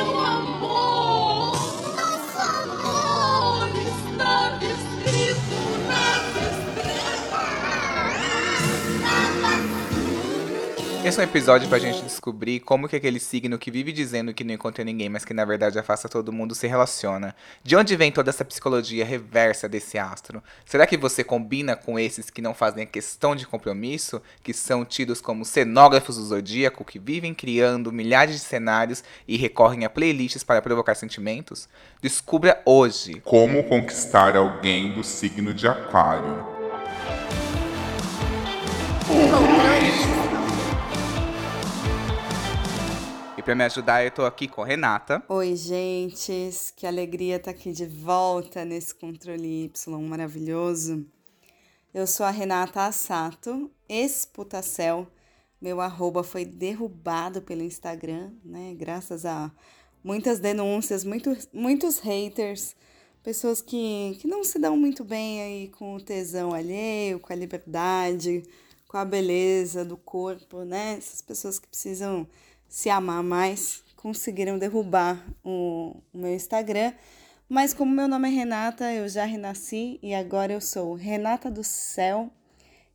Meu amor, nosso Esse é um episódio pra gente descobrir como que aquele signo que vive dizendo que não encontra ninguém, mas que na verdade afasta todo mundo, se relaciona. De onde vem toda essa psicologia reversa desse astro? Será que você combina com esses que não fazem a questão de compromisso, que são tidos como cenógrafos do zodíaco, que vivem criando milhares de cenários e recorrem a playlists para provocar sentimentos? Descubra hoje. Como conquistar alguém do signo de Aquário? E pra me ajudar, eu tô aqui com Renata. Oi, gentes, que alegria estar aqui de volta nesse controle Y maravilhoso. Eu sou a Renata Assato, ex-Putacel. Meu arroba foi derrubado pelo Instagram, né? Graças a muitas denúncias, muitos, muitos haters, pessoas que, que não se dão muito bem aí com o tesão alheio, com a liberdade, com a beleza do corpo, né? Essas pessoas que precisam se amar mais conseguiram derrubar o, o, meu Instagram. Mas como meu nome é Renata, eu já renasci e agora eu sou Renata do Céu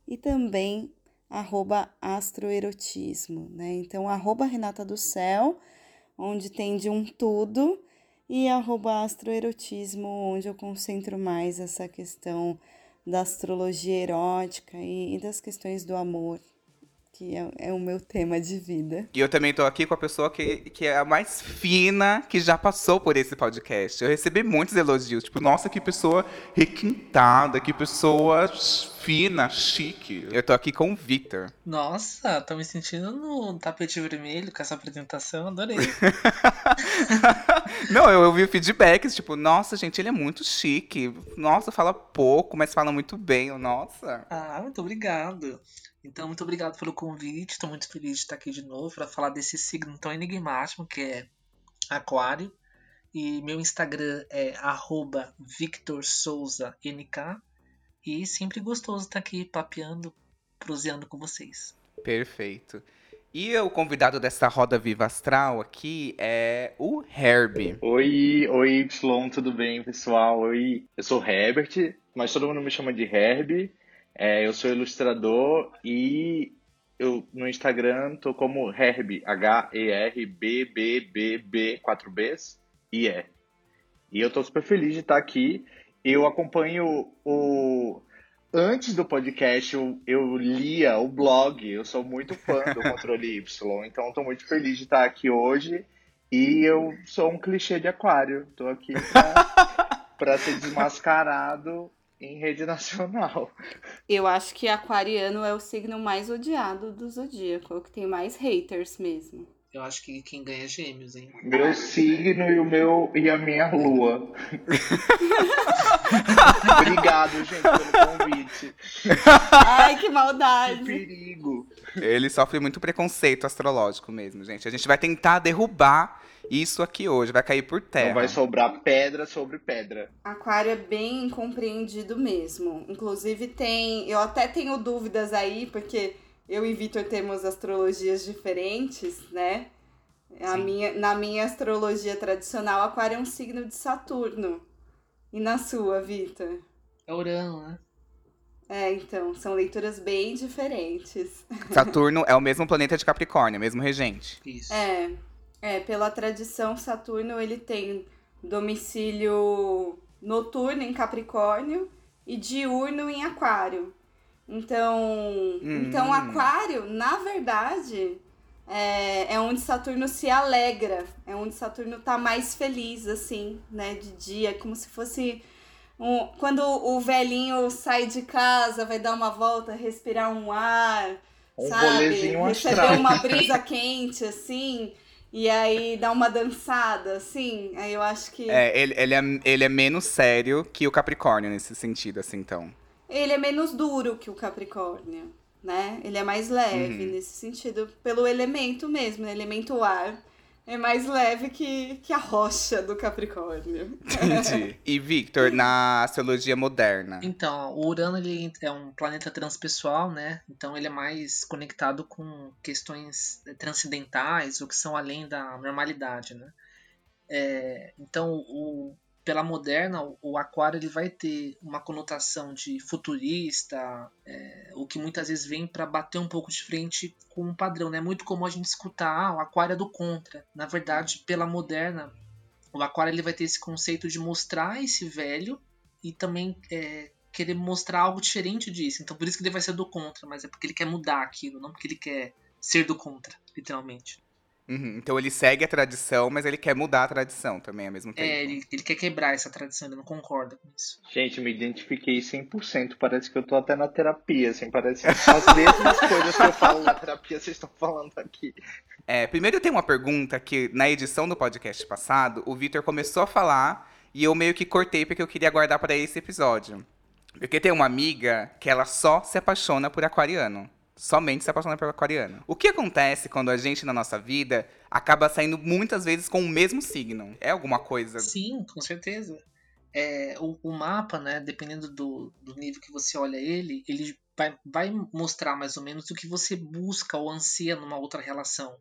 e também arroba astroerotismo, né? Então, arroba Renata do Céu, onde tem de um tudo, e arroba astroerotismo, onde eu concentro mais essa questão da astrologia erótica e, e das questões do amor, que é, é, o meu tema de vida. E eu também tô aqui com a pessoa que, que é a mais fina que já passou por esse podcast. Eu recebi muitos elogios, tipo, nossa, que pessoa requintada, que pessoa fina, chique. Eu tô aqui com o Victor. Nossa, tô me sentindo no tapete vermelho com essa apresentação, adorei. Não, eu ouvi feedbacks, tipo, nossa, gente, ele é muito chique. Nossa, fala pouco, mas fala muito bem. Nossa. Ah, muito obrigado. Então, muito obrigado pelo convite. Estou muito feliz de estar aqui de novo para falar desse signo tão enigmático que é Aquário. E meu Instagram é VictorSouzaNK. E sempre gostoso estar aqui papeando, proseando com vocês. Perfeito. E o convidado dessa roda viva astral aqui é o Herbie. Oi, oi Y, tudo bem, pessoal? Oi, eu sou o Herbert, mas todo mundo me chama de Herbie. É, eu sou ilustrador e eu no Instagram tô como Herb, H-E-R-B-B-B-B, 4 Bs, e é. E eu tô super feliz de estar aqui. Eu acompanho o. Antes do podcast, eu, eu lia o blog, eu sou muito fã do Controle Y, então estou muito feliz de estar aqui hoje. E eu sou um clichê de aquário, tô aqui para ser desmascarado em rede nacional. Eu acho que aquariano é o signo mais odiado do zodíaco, é o que tem mais haters mesmo. Eu acho que quem ganha é gêmeos, hein? Meu signo e o meu e a minha lua. Obrigado, gente, pelo convite. Ai, que maldade. Que perigo. Ele sofre muito preconceito astrológico mesmo, gente. A gente vai tentar derrubar isso aqui hoje, vai cair por terra. Não vai sobrar pedra sobre pedra. Aquário é bem incompreendido mesmo. Inclusive tem, eu até tenho dúvidas aí, porque eu e Vitor temos astrologias diferentes, né? A minha, na minha astrologia tradicional, Aquário é um signo de Saturno. E na sua, Vitor? É Urano, né? É, então, são leituras bem diferentes. Saturno é o mesmo planeta de Capricórnio, mesmo regente. Isso. É, é, pela tradição, Saturno ele tem domicílio noturno em Capricórnio e diurno em Aquário. Então, Hum. então Aquário, na verdade, é, é onde Saturno se alegra, é onde Saturno tá mais feliz, assim, né, de dia, como se fosse um, quando o velhinho sai de casa, vai dar uma volta, respirar um ar, Um sabe? Receber uma brisa quente, assim, e aí dar uma dançada, assim. Aí eu acho que É, ele, ele é, ele é menos sério que o Capricórnio nesse sentido, assim, então. ele é menos duro que o Capricórnio, né? Ele é mais leve Uhum. nesse sentido, pelo elemento mesmo, né? elemento ar. É mais leve que, que a rocha do Capricórnio. Entendi. e Victor, na astrologia moderna. Então, o Urano ele é um planeta transpessoal, né? Então ele é mais conectado com questões transcendentais, ou que são além da normalidade, né? É, então, o, pela moderna, o aquário ele vai ter uma conotação de futurista, é, o que muitas vezes vem para bater um pouco de frente com um padrão. É né? muito comum a gente escutar ah, o aquário é do contra. Na verdade, pela moderna, o aquário ele vai ter esse conceito de mostrar esse velho e também é, querer mostrar algo diferente disso. Então por isso que ele vai ser do contra, mas é porque ele quer mudar aquilo, não porque ele quer ser do contra, literalmente. Uhum, então ele segue a tradição, mas ele quer mudar a tradição também ao mesmo tempo. É, ele, ele quer quebrar essa tradição, ele não concorda com isso. Gente, me identifiquei 100%. Parece que eu tô até na terapia, assim. Parece que as mesmas coisas que eu falo na terapia vocês estão falando aqui. É, primeiro eu tenho uma pergunta que na edição do podcast passado, o Victor começou a falar e eu meio que cortei porque eu queria guardar para esse episódio. Porque tem uma amiga que ela só se apaixona por aquariano somente se apaixonar pelo aquariano. O que acontece quando a gente, na nossa vida, acaba saindo muitas vezes com o mesmo signo? É alguma coisa? Sim, com certeza. É, o, o, mapa, né, dependendo do, do nível que você olha ele, ele vai, vai mostrar mais ou menos o que você busca ou anseia numa outra relação.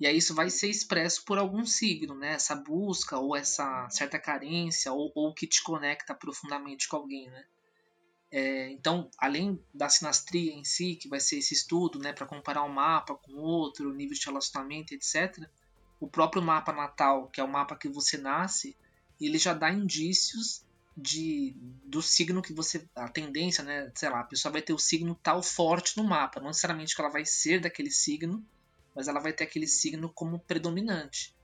E aí isso vai ser expresso por algum signo, né? Essa busca ou essa certa carência ou, ou que te conecta profundamente com alguém, né? É, então, além da sinastria em si, que vai ser esse estudo né, para comparar um mapa com outro, nível de relacionamento, etc., o próprio mapa natal, que é o mapa que você nasce, ele já dá indícios de do signo que você. A tendência, né? Sei lá, a pessoa vai ter o signo tal forte no mapa. Não necessariamente que ela vai ser daquele signo, mas ela vai ter aquele signo como predominante.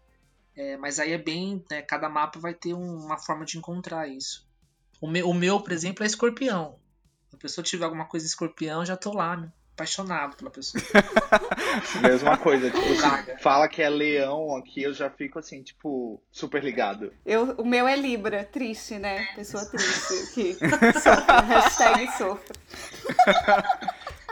É, mas aí é bem. Né, cada mapa vai ter um, uma forma de encontrar isso. O meu, o meu, por exemplo, é escorpião. Se a pessoa tiver alguma coisa escorpião, já tô lá, né? apaixonado pela pessoa. Mesma coisa, tipo, fala que é leão aqui, eu já fico assim, tipo, super ligado. Eu, o meu é Libra, triste, né? Pessoa triste aqui. Sofra, hashtag sofra.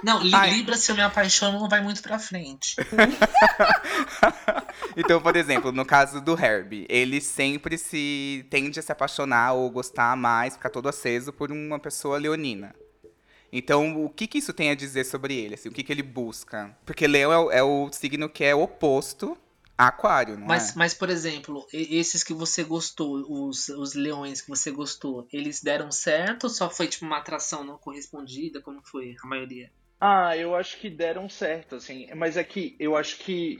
Não, Libra, se eu me apaixono, não vai muito pra frente. então, por exemplo, no caso do Herbie, ele sempre se tende a se apaixonar ou gostar mais, ficar todo aceso por uma pessoa leonina. Então, o que, que isso tem a dizer sobre ele? Assim, o que, que ele busca? Porque Leão é o, é o signo que é oposto a Aquário, não mas, é? Mas, por exemplo, esses que você gostou, os, os leões que você gostou, eles deram certo ou só foi tipo uma atração não correspondida? Como foi a maioria? Ah, eu acho que deram certo, assim. Mas é que eu acho que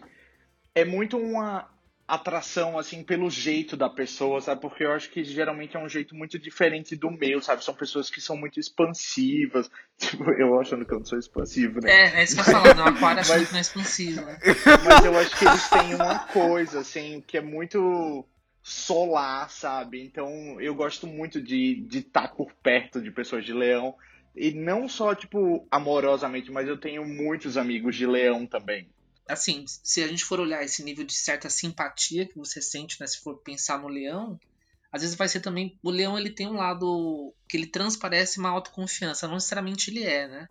é muito uma atração, assim, pelo jeito da pessoa, sabe? Porque eu acho que geralmente é um jeito muito diferente do meu, sabe? São pessoas que são muito expansivas. Tipo, eu achando que eu não sou expansivo, né? É, é isso que eu falo, não, aquário achando mas... que não é expansivo. Né? Mas eu acho que eles têm uma coisa, assim, que é muito solar, sabe? Então eu gosto muito de estar tá por perto de pessoas de leão. E não só, tipo, amorosamente, mas eu tenho muitos amigos de leão também. Assim, se a gente for olhar esse nível de certa simpatia que você sente, né? Se for pensar no leão, às vezes vai ser também. O leão ele tem um lado que ele transparece uma autoconfiança. Não necessariamente ele é, né?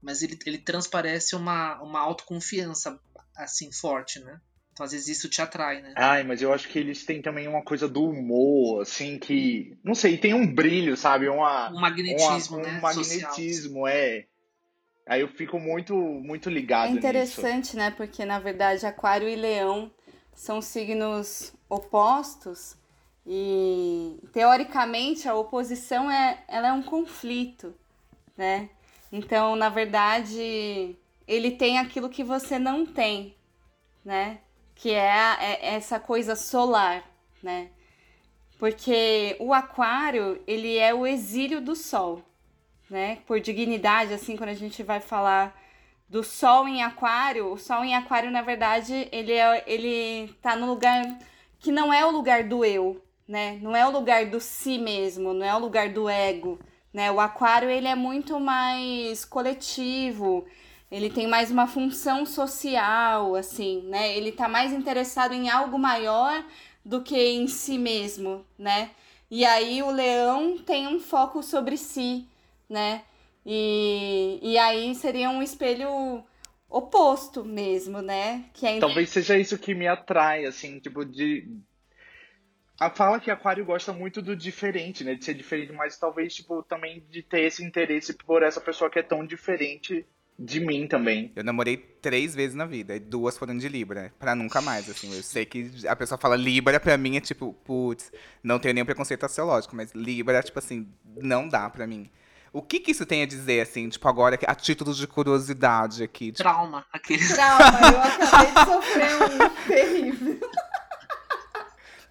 Mas ele, ele transparece uma, uma autoconfiança, assim, forte, né? Então, às vezes isso te atrai, né? Ai, mas eu acho que eles têm também uma coisa do humor, assim, que. Não sei, tem um brilho, sabe? Uma, um magnetismo, uma, um né? Um magnetismo, Social. é. Aí eu fico muito, muito ligado. É interessante, nisso. né? Porque na verdade Aquário e Leão são signos opostos e teoricamente a oposição é, ela é um conflito, né? Então, na verdade, ele tem aquilo que você não tem, né? Que é, é essa coisa solar, né? Porque o aquário, ele é o exílio do sol, né? Por dignidade, assim, quando a gente vai falar do sol em aquário, o sol em aquário, na verdade, ele, é, ele tá no lugar que não é o lugar do eu, né? Não é o lugar do si mesmo, não é o lugar do ego, né? O aquário, ele é muito mais coletivo, ele tem mais uma função social, assim, né? Ele tá mais interessado em algo maior do que em si mesmo, né? E aí o leão tem um foco sobre si, né? E, e aí seria um espelho oposto mesmo, né? Que é... Talvez seja isso que me atrai, assim, tipo, de. A fala que Aquário gosta muito do diferente, né? De ser diferente, mas talvez, tipo, também de ter esse interesse por essa pessoa que é tão diferente De mim também. Eu namorei três vezes na vida, e duas foram de Libra, pra nunca mais, assim. Eu sei que a pessoa fala Libra, pra mim é tipo, putz, não tenho nenhum preconceito astrológico, mas Libra, tipo assim, não dá pra mim. O que que isso tem a dizer, assim, tipo, agora, a título de curiosidade aqui? Tipo, Trauma. Aquele... Trauma, eu acabei de sofrer um terrível.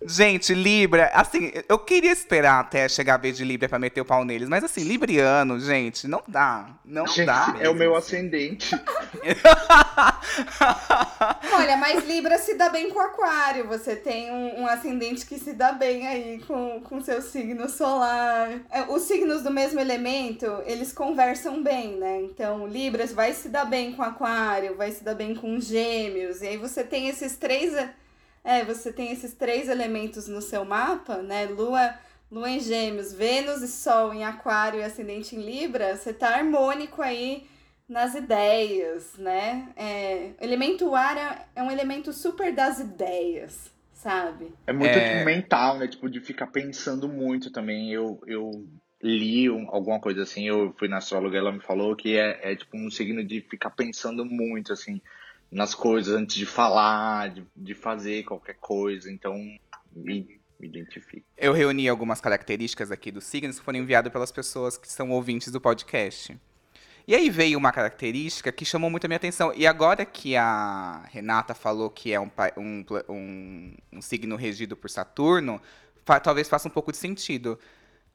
Gente, Libra, assim, eu queria esperar até chegar a vez de Libra pra meter o pau neles, mas assim, Libriano, gente, não dá. Não Gente, dá. é o mesmo, meu ascendente. Olha, mas Libra se dá bem com Aquário. Você tem um, um ascendente que se dá bem aí com, com seu signo solar. É, Os signos do mesmo elemento, eles conversam bem, né? Então, Libras vai se dar bem com Aquário, vai se dar bem com Gêmeos. E aí você tem esses três. É, você tem esses três elementos no seu mapa, né? Lua. Lua em Gêmeos, Vênus e Sol em Aquário e Ascendente em Libra, você tá harmônico aí nas ideias, né? É, elemento ar é, é um elemento super das ideias, sabe? É muito É. mental, né? Tipo, de ficar pensando muito também. Eu, eu li um- alguma coisa assim, eu fui na astróloga, ela me falou que é, é tipo um signo de ficar pensando muito, assim, nas coisas antes de falar, de, de fazer qualquer coisa. Então, me, me identifico. Eu reuni algumas características aqui dos signos que foram enviadas pelas pessoas que são ouvintes do podcast. E aí veio uma característica que chamou muito a minha atenção. E agora que a Renata falou que é um, um, um- um signo regido por Saturno, fa- talvez faça um pouco de sentido.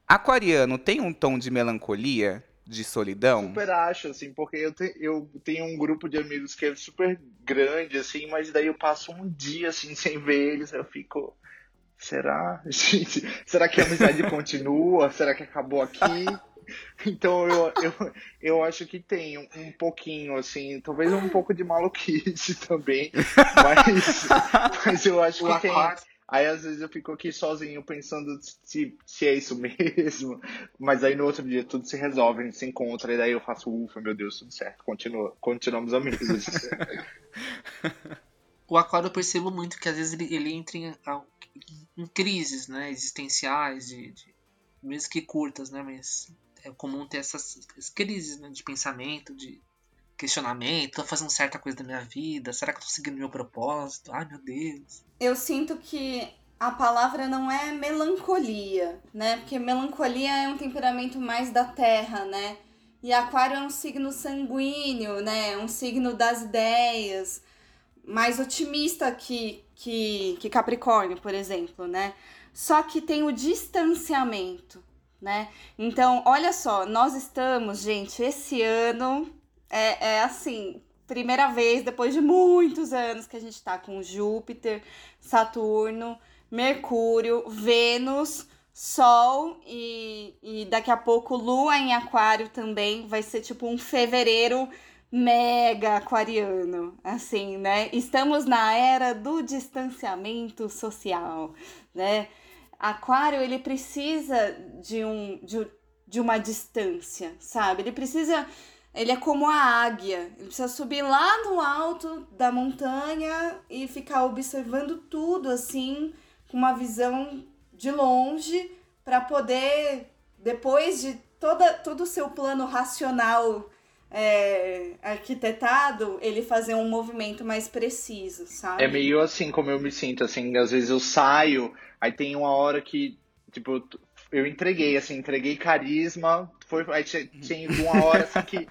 Aquariano tem um tom de melancolia, de solidão? Super acho, assim, porque eu, te- eu tenho um grupo de amigos que é super grande, assim, mas daí eu passo um dia, assim, sem ver eles, eu fico... Será? Gente, será que a amizade continua? Será que acabou aqui? Então eu, eu, eu acho que tem um, um pouquinho, assim, talvez um pouco de maluquice também, mas, mas eu acho que tem. Aí às vezes eu fico aqui sozinho pensando se, se é isso mesmo, mas aí no outro dia tudo se resolve, a gente se encontra, e daí eu faço, ufa, meu Deus, tudo certo, continua, continuamos amigos. o aquário eu percebo muito que às vezes ele, ele entra em, em crises, né? Existenciais, de, de- mesmo que curtas, né? Mas é comum ter essas, essas crises né? de pensamento, de questionamento. Tô fazendo certa coisa da minha vida? Será que eu tô seguindo meu propósito? Ai, meu Deus. Eu sinto que a palavra não é melancolia, né? Porque melancolia é um temperamento mais da terra, né? E aquário é um signo sanguíneo, né? Um signo das ideias, mais otimista que, que, que Capricórnio, por exemplo, né? Só que tem o distanciamento, né? Então, olha só, nós estamos, gente, esse ano é, é assim, primeira vez depois de muitos anos que a gente tá com Júpiter, Saturno, Mercúrio, Vênus, Sol e, e daqui a pouco Lua em Aquário também. Vai ser tipo um fevereiro mega aquariano, assim, né? Estamos na era do distanciamento social, né? Aquário, ele precisa de, um, de, de uma distância, sabe? Ele precisa. Ele é como a águia. Ele precisa subir lá no alto da montanha e ficar observando tudo assim, com uma visão de longe, para poder, depois de toda, todo o seu plano racional é, arquitetado, ele fazer um movimento mais preciso, sabe? É meio assim como eu me sinto, assim, às vezes eu saio, aí tem uma hora que, tipo, eu entreguei, assim, entreguei carisma, foi, aí tinha, tinha uma hora assim que,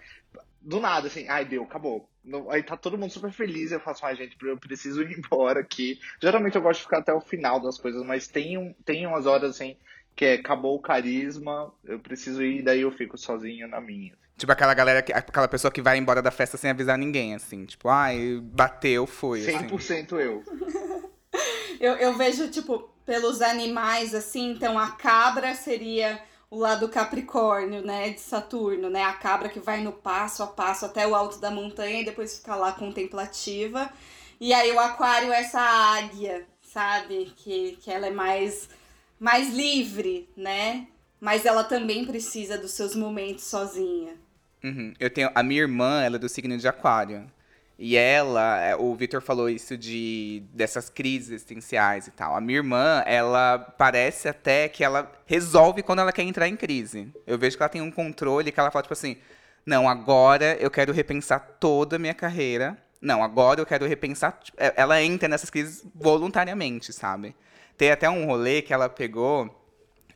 do nada, assim, ai, deu, acabou. Não- Aí tá todo mundo super feliz, eu faço, ai, gente, eu preciso ir embora aqui. Geralmente eu gosto de ficar até o final das coisas, mas tem, um, tem umas horas, assim, que é, acabou o carisma, eu preciso ir, daí eu fico sozinho na minha. Tipo aquela galera, que, aquela pessoa que vai embora da festa sem avisar ninguém, assim. Tipo, ai, bateu, foi. Assim. 100% eu. Eu, eu vejo, tipo, pelos animais, assim, então a cabra seria o lado Capricórnio, né, de Saturno, né, a cabra que vai no passo a passo até o alto da montanha e depois fica lá contemplativa. E aí o aquário é essa águia, sabe, que, que ela é mais, mais livre, né, mas ela também precisa dos seus momentos sozinha. Uhum. Eu tenho. A minha irmã, ela é do signo de Aquário. E ela, é, o Victor falou isso de dessas crises existenciais e tal. A minha irmã, ela parece até que ela resolve quando ela quer entrar em crise. Eu vejo que ela tem um controle que ela fala, tipo assim, Não, agora eu quero repensar toda a minha carreira. Não, agora eu quero repensar. é, Ela entra nessas crises voluntariamente, sabe? Tem até um rolê que ela pegou.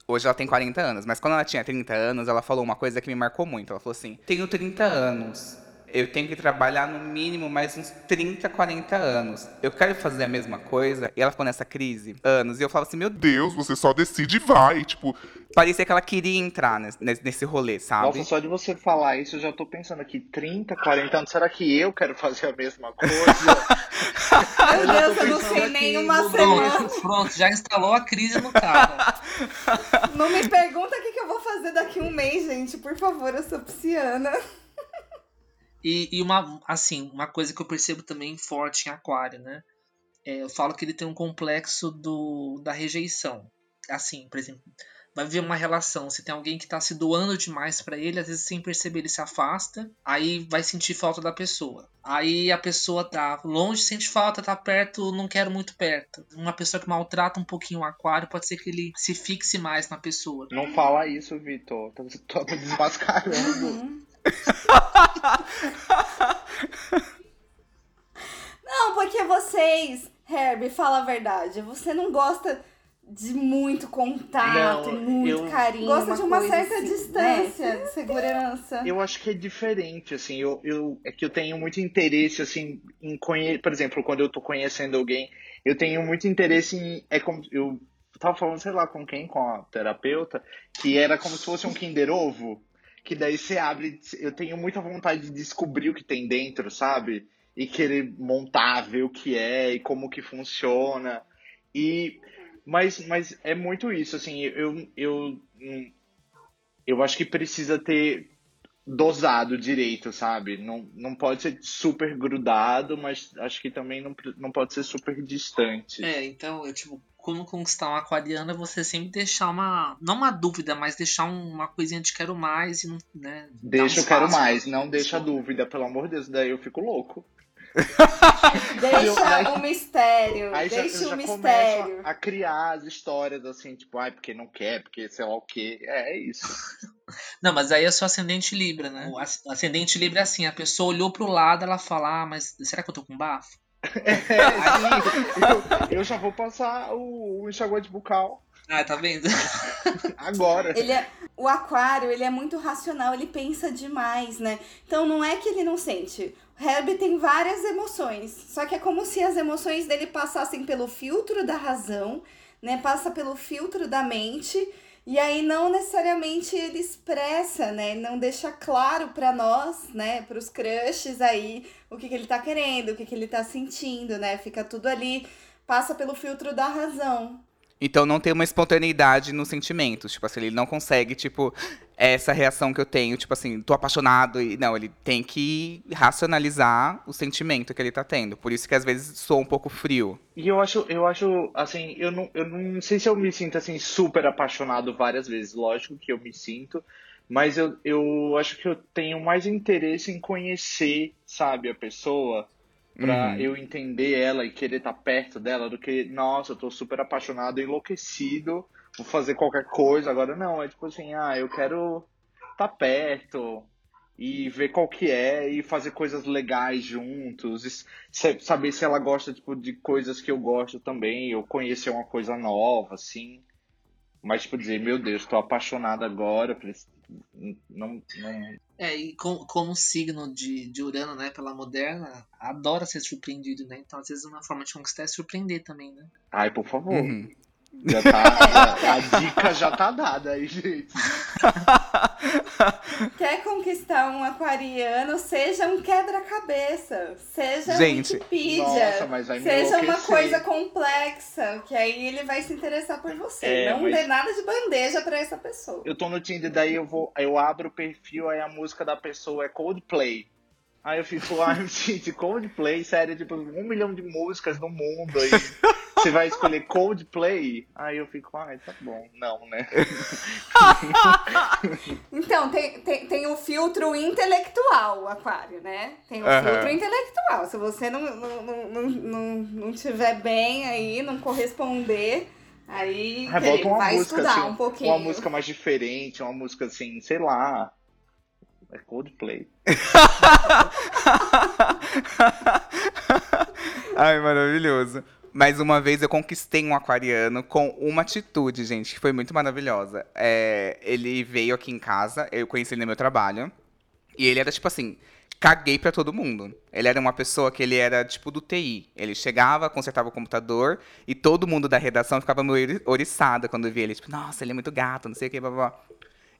Hoje ela tem 40 anos, mas quando ela tinha 30 anos, ela falou uma coisa que me marcou muito. Ela falou assim: Tenho 30 anos. Eu tenho que trabalhar no mínimo mais uns 30, 40 anos. Eu quero fazer a mesma coisa. E ela ficou nessa crise anos. E eu falava assim: Meu Deus, você só decide e vai. Tipo, parecia que ela queria entrar nesse, nesse rolê, sabe? Nossa, só de você falar isso, eu já tô pensando aqui, 30, 40 anos, será que eu quero fazer a mesma coisa? Meu Deus, eu não sei nem uma semana. Pronto, já instalou a crise no cara. Não me pergunta o que, que eu vou fazer daqui a um mês, gente. Por favor, eu sou pisciana. E, e uma, assim, uma coisa que eu percebo também forte em Aquário, né? É, eu falo que ele tem um complexo do, da rejeição. Assim, por exemplo, vai ver uma relação, se tem alguém que tá se doando demais pra ele, às vezes sem perceber ele se afasta, aí vai sentir falta da pessoa. Aí a pessoa tá longe, sente falta, tá perto, não quero muito perto. Uma pessoa que maltrata um pouquinho o aquário, pode ser que ele se fixe mais na pessoa. Não fala isso, Vitor. Tô, tô me desmascarando. Não, porque vocês, Herbie, fala a verdade. Você não gosta de muito contato, Não, muito eu- carinho. Gosta de uma certa assim, distância, de segurança. Eu acho que é diferente, assim, eu, eu é que eu tenho muito interesse, assim, em conhecer, por exemplo, quando eu tô conhecendo alguém, eu tenho muito interesse em, é como, eu tava falando, sei lá, com quem, com a terapeuta, que era como se fosse um Kinder Ovo, que daí você abre, eu tenho muita vontade de descobrir o que tem dentro, sabe? E querer montar, ver o que é e como que funciona, e, mas, mas é muito isso, assim, eu, eu, eu acho que precisa ter dosado direito, sabe? Não, não pode ser super grudado, mas acho que também não, não pode ser super distante. É, então, eu, tipo, como conquistar um aquariano é você sempre deixar uma. Não uma dúvida, mas deixar um- uma coisinha de quero mais e não. Né, Deixa um eu quero mais, não deixa dúvida, pelo amor de Deus, daí eu fico louco. Deixa o mistério. Aí já, deixa eu o já mistério. a, a criar as histórias assim, tipo, ai, porque não quer, porque sei lá o quê. É, é isso. Não, mas aí é só ascendente Libra, né? O as- ascendente Libra é assim, a pessoa olhou pro lado, ela fala, ah, mas será que eu tô com bafo? É, sim, eu, eu já vou passar o, o enxaguante bucal Ah, tá vendo? agora. Ele é, o aquário, ele é muito racional, ele pensa demais, né? Então não é que ele não sente. O Herbie tem várias emoções, só que é como se as emoções dele passassem pelo filtro da razão, né? Passa pelo filtro da mente, e aí não necessariamente ele expressa, né? Não deixa claro pra nós, né? Pros crushes aí, o que, que ele tá querendo, o que, que ele tá sentindo, né? Fica tudo ali, passa pelo filtro da razão. Então não tem uma espontaneidade nos sentimentos. Tipo assim, ele não consegue, tipo, essa reação que eu tenho, tipo assim, tô apaixonado. E, não, ele tem que racionalizar o sentimento que ele tá tendo. Por isso que às vezes sou um pouco frio. E eu acho, eu acho, assim, eu não, eu não sei se eu me sinto, assim, super apaixonado várias vezes. Lógico que eu me sinto, mas eu, eu acho que eu tenho mais interesse em conhecer, sabe, a pessoa, pra Uhum. eu entender ela e querer estar perto dela, do que, nossa, eu tô super apaixonado, enlouquecido, vou fazer qualquer coisa. Agora, não, é tipo assim, ah, eu quero estar perto e ver qual que é e fazer coisas legais juntos, sa- saber se ela gosta tipo de coisas que eu gosto também, ou conhecer uma coisa nova, assim. Mas tipo dizer, meu Deus, tô apaixonado agora, preciso- não, não, É, e com, como signo de, de Urano, né, pela moderna, adora ser surpreendido, né? Então, às vezes, uma forma de conquistar é surpreender também, né? Ai, por favor. Uhum. Já tá, já- a dica já tá dada aí, gente. Quer conquistar um aquariano, seja um quebra-cabeça, seja Gente, Wikipedia, nossa, mas vai me seja uma coisa complexa, que aí ele vai se interessar por você. É, não mas- dê nada de bandeja pra essa pessoa. Eu tô no Tinder, daí eu vou, eu abro o perfil, aí a música da pessoa é Coldplay. Aí eu fico, ai, gente, Coldplay, sério, tipo, um milhão de músicas no mundo aí. Você vai escolher Coldplay? Aí eu fico, ai, tá bom. Não, né? Então, tem, tem, tem o filtro intelectual, aquário, né? Tem o Aham. filtro intelectual. Se você não, não, não, não, não, tiver bem aí, não corresponder, aí Aí bota uma vai música, estudar assim, um pouquinho. uma música mais diferente, uma música assim, sei lá. É Coldplay. Ai, maravilhoso. Mas uma vez eu conquistei um aquariano com uma atitude, gente, que foi muito maravilhosa. É, ele veio aqui em casa, eu conheci ele no meu trabalho. E ele era tipo assim, caguei pra todo mundo. Ele era uma pessoa que ele era tipo do TI. Ele chegava, consertava o computador e todo mundo da redação ficava meio ori- oriçada quando via ele. Tipo, nossa, ele é muito gato, não sei o que, blá. blá.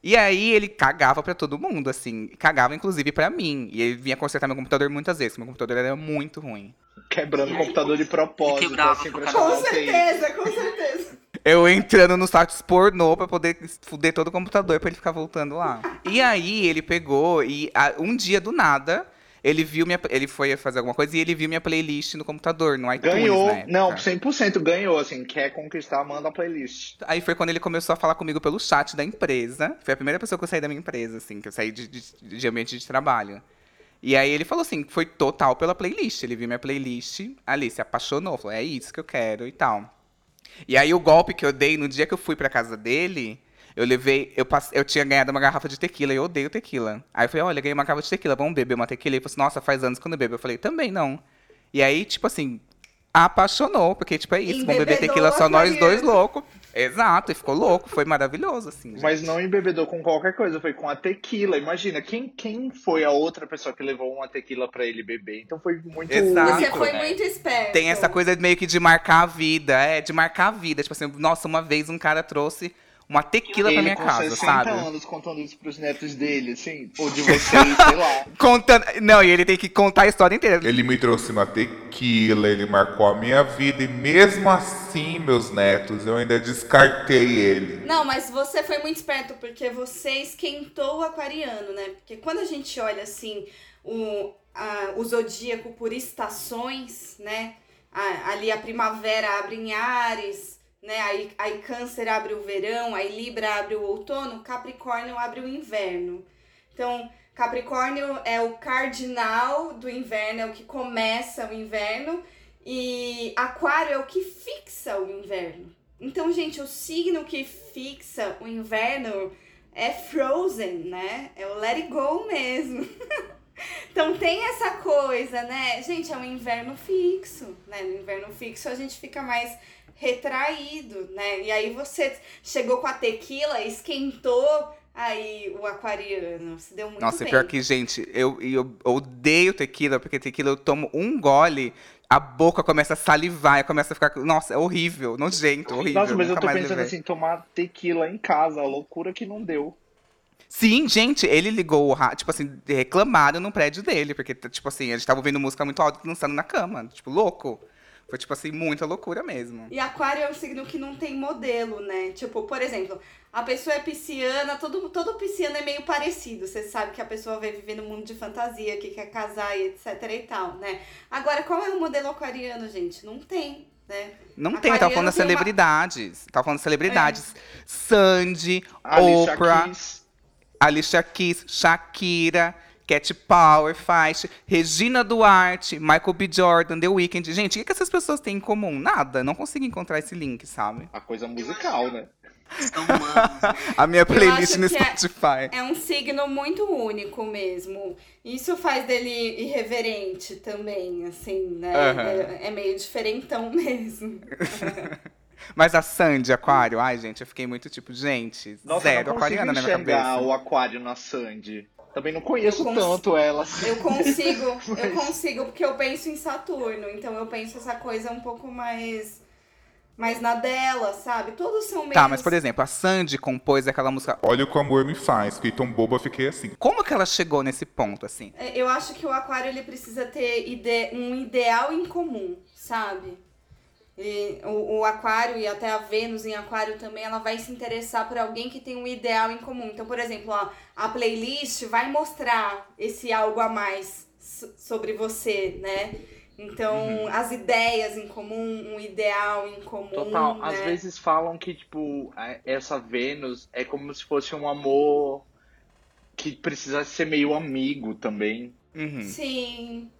E aí ele cagava pra todo mundo, assim. Cagava inclusive pra mim. E ele vinha consertar meu computador muitas vezes, porque meu computador era muito ruim. Quebrando o computador de propósito, quebrava assim, pra Com certeza, com certeza. Eu entrando nos sites pornô pra poder fuder todo o computador pra ele ficar voltando lá. E aí ele pegou e a- um dia do nada, ele viu minha. Ele foi fazer alguma coisa e ele viu minha playlist no computador, no iTunes. Ganhou. na época. Não, 100% ganhou, assim. Quer conquistar, manda a playlist. Aí foi quando ele começou a falar comigo pelo chat da empresa. Foi a primeira pessoa que eu saí da minha empresa, assim, que eu saí de, de, de ambiente de trabalho. E aí ele falou assim, foi total pela playlist. Ele viu minha playlist, ali, se apaixonou, falou, é isso que eu quero e tal. E aí o golpe que eu dei no dia que eu fui pra casa dele, eu levei, eu, passe- eu tinha ganhado uma garrafa de tequila e eu odeio tequila. Aí eu falei, olha, ganhei uma garrafa de tequila, vamos beber uma tequila. E ele falou assim, nossa, faz anos que eu não bebo. Eu falei, também não. E aí, tipo assim, apaixonou, porque, tipo, é isso, vamos beber tequila só nós dois loucos. Exato, e ficou louco, foi maravilhoso, assim. gente. Mas não embebedou com qualquer coisa, foi com a tequila. Imagina, quem, quem foi a outra pessoa que levou uma tequila pra ele beber? Então foi muito Exato. Você foi né? muito esperto. Tem essa coisa meio que de marcar a vida, é, de marcar a vida. Tipo assim, nossa, uma vez um cara trouxe uma tequila pra Ele minha com casa, 60 sabe? anos contando isso pros netos dele, assim. Ou de vocês, sei lá. Contando. Não, e ele tem que contar a história inteira. Ele me trouxe uma tequila, ele marcou a minha vida e mesmo assim, meus netos, eu ainda descartei ele. Não, mas você foi muito esperto porque você esquentou o aquariano, né? Porque quando a gente olha assim o, a- o zodíaco por estações, né? A- ali a primavera abre em Ares, né? Aí, aí Câncer abre o verão, aí Libra abre o outono, Capricórnio abre o inverno. Então, Capricórnio é o cardinal do inverno, é o que começa o inverno, e Aquário é o que fixa o inverno. Então, gente, o signo que fixa o inverno é Frozen, né? É o Let It Go mesmo. então tem essa coisa, né? Gente, é um inverno fixo, né? No inverno fixo a gente fica mais retraído, né? E aí você chegou com a tequila, esquentou aí o aquariano. Se deu muito Nossa, bem. pior que, gente, eu, eu odeio tequila, porque tequila eu tomo um gole, a boca começa a salivar, e começa a ficar. Nossa, é horrível, nojento, horrível. Nossa, mas eu tô pensando levei. assim, tomar tequila em casa, a loucura que não deu. Sim, gente, ele ligou o rádio, tipo assim, reclamaram no prédio dele, porque, tipo assim, a gente tava ouvindo música muito alta dançando na cama, tipo, louco. Foi, tipo assim, muita loucura mesmo. E aquário é um signo que não tem modelo, né? Tipo, por exemplo, a pessoa é pisciana, todo, todo pisciano é meio parecido. Você sabe que a pessoa vai viver no mundo de fantasia, que quer casar e etc e tal, né? Agora, qual é o modelo aquariano, gente? Não tem, né? Não tem, eu tava falando das tem uma- celebridades. Tava falando das celebridades. Sandy, Alicia Oprah, Keys, Alicia Keys, Shakira, Cat Power, Faixa, Regina Duarte, Michael B. Jordan, The Weeknd. Gente, o que, essas pessoas têm em comum? Nada. Não consigo encontrar esse link, sabe? a coisa musical, né? Né? A minha playlist no é- Spotify. É um signo muito único mesmo. Isso faz dele irreverente também, assim, né? Aham. É, é meio diferentão mesmo. Mas a Sandy, Aquário, ai, gente, eu fiquei muito tipo, gente, Nossa, zero aquariana na minha cabeça. o aquário na Sandy. Também não conheço Eu cons- tanto ela. assim. Eu consigo, eu Mas- consigo, porque eu penso em Saturno, então eu penso essa coisa um pouco mais. mais na dela, sabe? Todos são meio. Tá, mas por exemplo, a Sandy compôs aquela música. Olha o que o amor me faz, fiquei tão boba, fiquei assim. Como que ela chegou nesse ponto, assim? É, Eu acho que o aquário ele precisa ter ide- um ideal em comum, sabe? E o, o aquário e até a Vênus em aquário também, ela vai se interessar por alguém que tem um ideal em comum. Então, por exemplo, ó, a playlist vai mostrar esse algo a mais so- sobre você, né? Então, as ideias em comum, um ideal em comum. Total. né? Às vezes falam que, tipo, a- essa Vênus é como se fosse um amor que precisa ser meio amigo também. Uhum. Sim.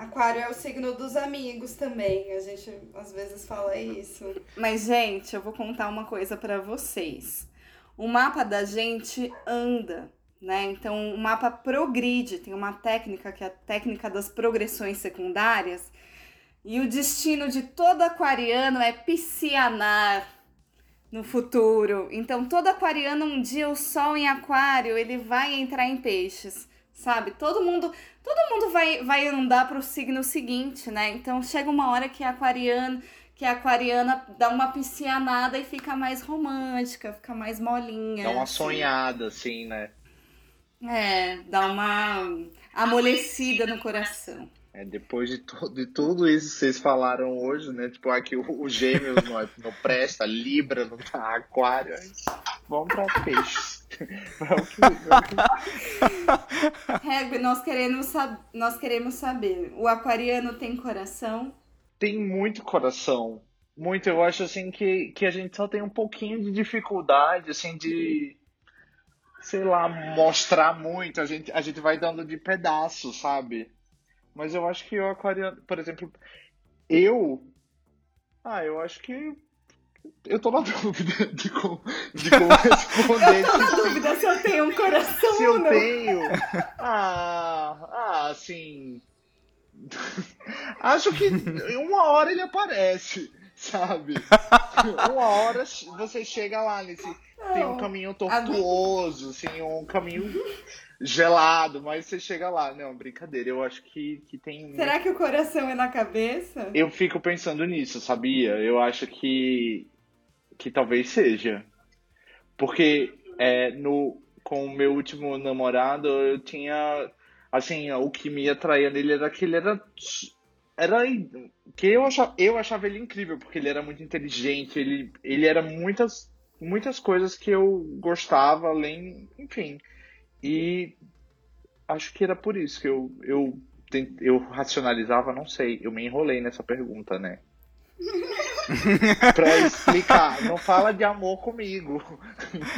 Aquário é o signo dos amigos também. A gente às vezes fala isso. Mas, gente, eu vou contar uma coisa pra vocês. O mapa da gente anda, né? Então o mapa progride, tem uma técnica que é a técnica das progressões secundárias. E o destino de todo aquariano é piscianar no futuro. Então todo aquariano um dia o sol em aquário, ele vai entrar em peixes, sabe? Todo mundo, todo mundo vai vai andar para o signo seguinte, né? Então chega uma hora que aquariano que a aquariana dá uma piscianada e fica mais romântica, fica mais molinha. Dá uma assim. sonhada, assim, né? É, dá uma amolecida no coração. É, depois de, to de tudo isso que vocês falaram hoje, né? Tipo, aqui o, o gêmeos não, não presta, Libra não tá, Aquário. Vamos pra peixes. Vamos que- vamos que- Reg, nós queremos, sab- nós queremos saber, o aquariano tem coração? tem muito coração. Muito, eu acho assim que, que a gente só tem um pouquinho de dificuldade, assim, de, sei lá, mostrar muito. A gente, a gente vai dando de pedaço, sabe? Mas eu acho que o aquariano, por exemplo, eu. Ah, eu acho que. Eu tô na dúvida de como, de como responder. Eu tô na dúvida se eu tenho um coração se ou eu não. tenho. Ah, ah, assim. Acho que uma hora ele aparece, sabe? Uma hora você chega lá nesse. Tem um caminho tortuoso, assim, um caminho gelado, mas você chega lá. Não, brincadeira, eu acho que, que tem. Será que o coração é na cabeça? Eu fico pensando nisso, sabia? Eu acho que. Que talvez seja. Porque é, no, com o meu último namorado, eu tinha. Assim, o que me atraía nele era que ele era. Era. Que eu achava, eu achava ele incrível, porque ele era muito inteligente, ele, ele era muitas, muitas coisas que eu gostava, além. Enfim. E acho que era por isso que eu, eu, eu racionalizava, não sei, eu me enrolei nessa pergunta, né? pra explicar, não fala de amor comigo.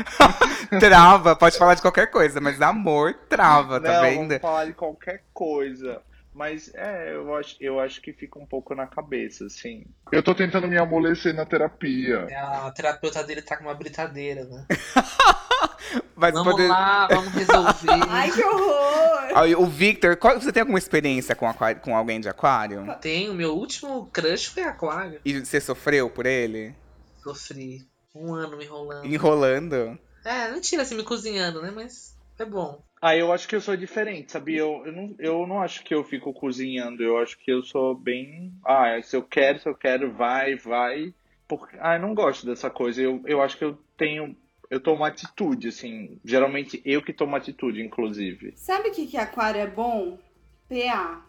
Trava, pode falar de qualquer coisa, mas amor trava, tá não, vendo? vamos falar de qualquer coisa. Mas é, eu acho, eu acho que fica um pouco na cabeça, assim. Eu tô tentando me amolecer na terapia. É, A terapeuta dele tá com uma britadeira, né? Mas Vamos poder- lá, vamos resolver. Ai, que horror! O Victor, qual- você tem alguma experiência com, aquário- com alguém de aquário? Tem, o meu último crush foi aquário. E você sofreu por ele? Sofri um ano me enrolando. Enrolando? É, mentira, assim, me cozinhando, né? Mas é bom. Ah, eu acho que eu sou diferente, sabia? Eu, eu, não, eu não acho que eu fico cozinhando, eu acho que eu sou bem. Ah, se eu quero, se eu quero, vai, vai. Porque, ah, eu não gosto dessa coisa. Eu, eu acho que eu tenho. Eu tomo atitude, assim. Geralmente eu que tomo atitude, inclusive. Sabe o que, que aquário é bom? PA.